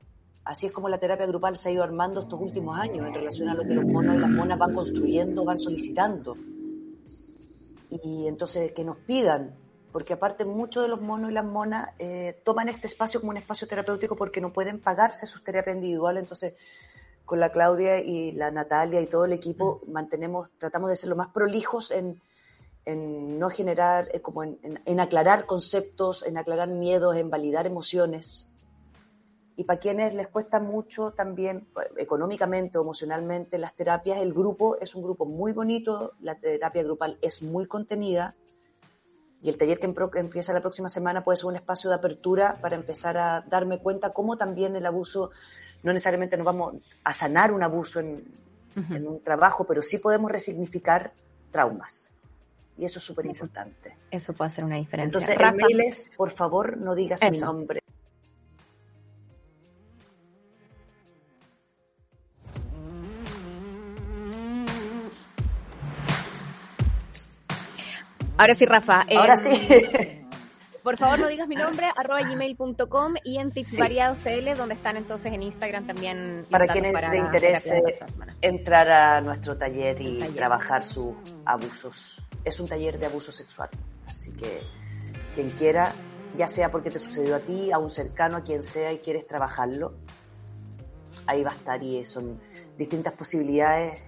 Así es como la terapia grupal se ha ido armando estos últimos años en relación a lo que los monos y las monas van construyendo, van solicitando. Y entonces que nos pidan, porque aparte muchos de los monos y las monas eh, toman este espacio como un espacio terapéutico porque no pueden pagarse sus terapias individuales, entonces con la Claudia y la Natalia y todo el equipo mantenemos, tratamos de ser lo más prolijos en, no generar, eh, como en aclarar conceptos, en aclarar miedos, en validar emociones y para quienes les cuesta mucho también económicamente o emocionalmente las terapias, el grupo es un grupo muy bonito, la terapia grupal es muy contenida y el taller que empieza la próxima semana puede ser un espacio de apertura para empezar a darme cuenta cómo también el abuso, no necesariamente nos vamos a sanar un abuso en, un trabajo, pero sí podemos resignificar traumas. Y eso es súper importante. Eso puede hacer una diferencia. Entonces, el mail es, por favor, no digas mi nombre. Ahora sí, Rafa. Ahora sí. Por favor, no digas mi nombre, arroba gmail.com y en Tips Variados CL, donde están entonces en Instagram también. Para quienes les interese entrar a nuestro taller y trabajar sus abusos. Es un taller de abuso sexual. Así que quien quiera, ya sea porque te sucedió a ti, a un cercano, a quien sea y quieres trabajarlo, ahí va a estar y son distintas posibilidades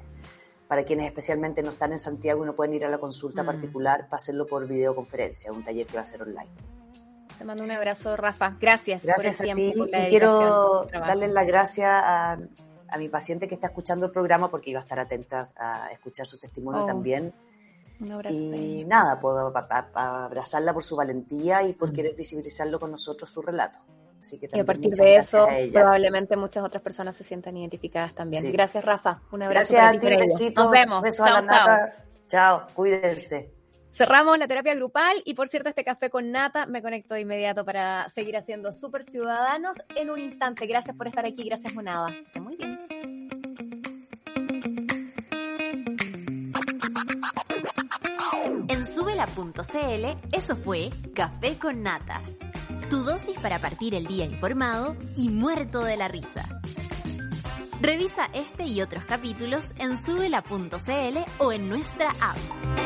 para quienes especialmente no están en Santiago y no pueden ir a la consulta mm. particular, hacerlo por videoconferencia, un taller que va a ser online. Te mando un abrazo, Rafa. Gracias. Gracias a ti. y quiero darle la gracias a, mi paciente que está escuchando el programa porque iba a estar atenta a escuchar su testimonio oh. también. Un abrazo. Y nada, puedo abrazarla por su valentía y por querer visibilizarlo con nosotros su relato. Así que Y a partir de eso, a probablemente muchas otras personas se sientan identificadas también. Sí. Gracias, Rafa. Un abrazo Gracias para a ti. Nos vemos. Besos a Chao, la chao. nata. Chao, cuídense. Cerramos la terapia grupal y por cierto este café con nata me conecto de inmediato para seguir haciendo super ciudadanos en un instante. Gracias por estar aquí, gracias Monada. Que muy bien. En subela.cl, eso fue Café con Nata. Tu dosis para partir el día informado y muerto de la risa. Revisa este y otros capítulos en subela.cl o en nuestra app.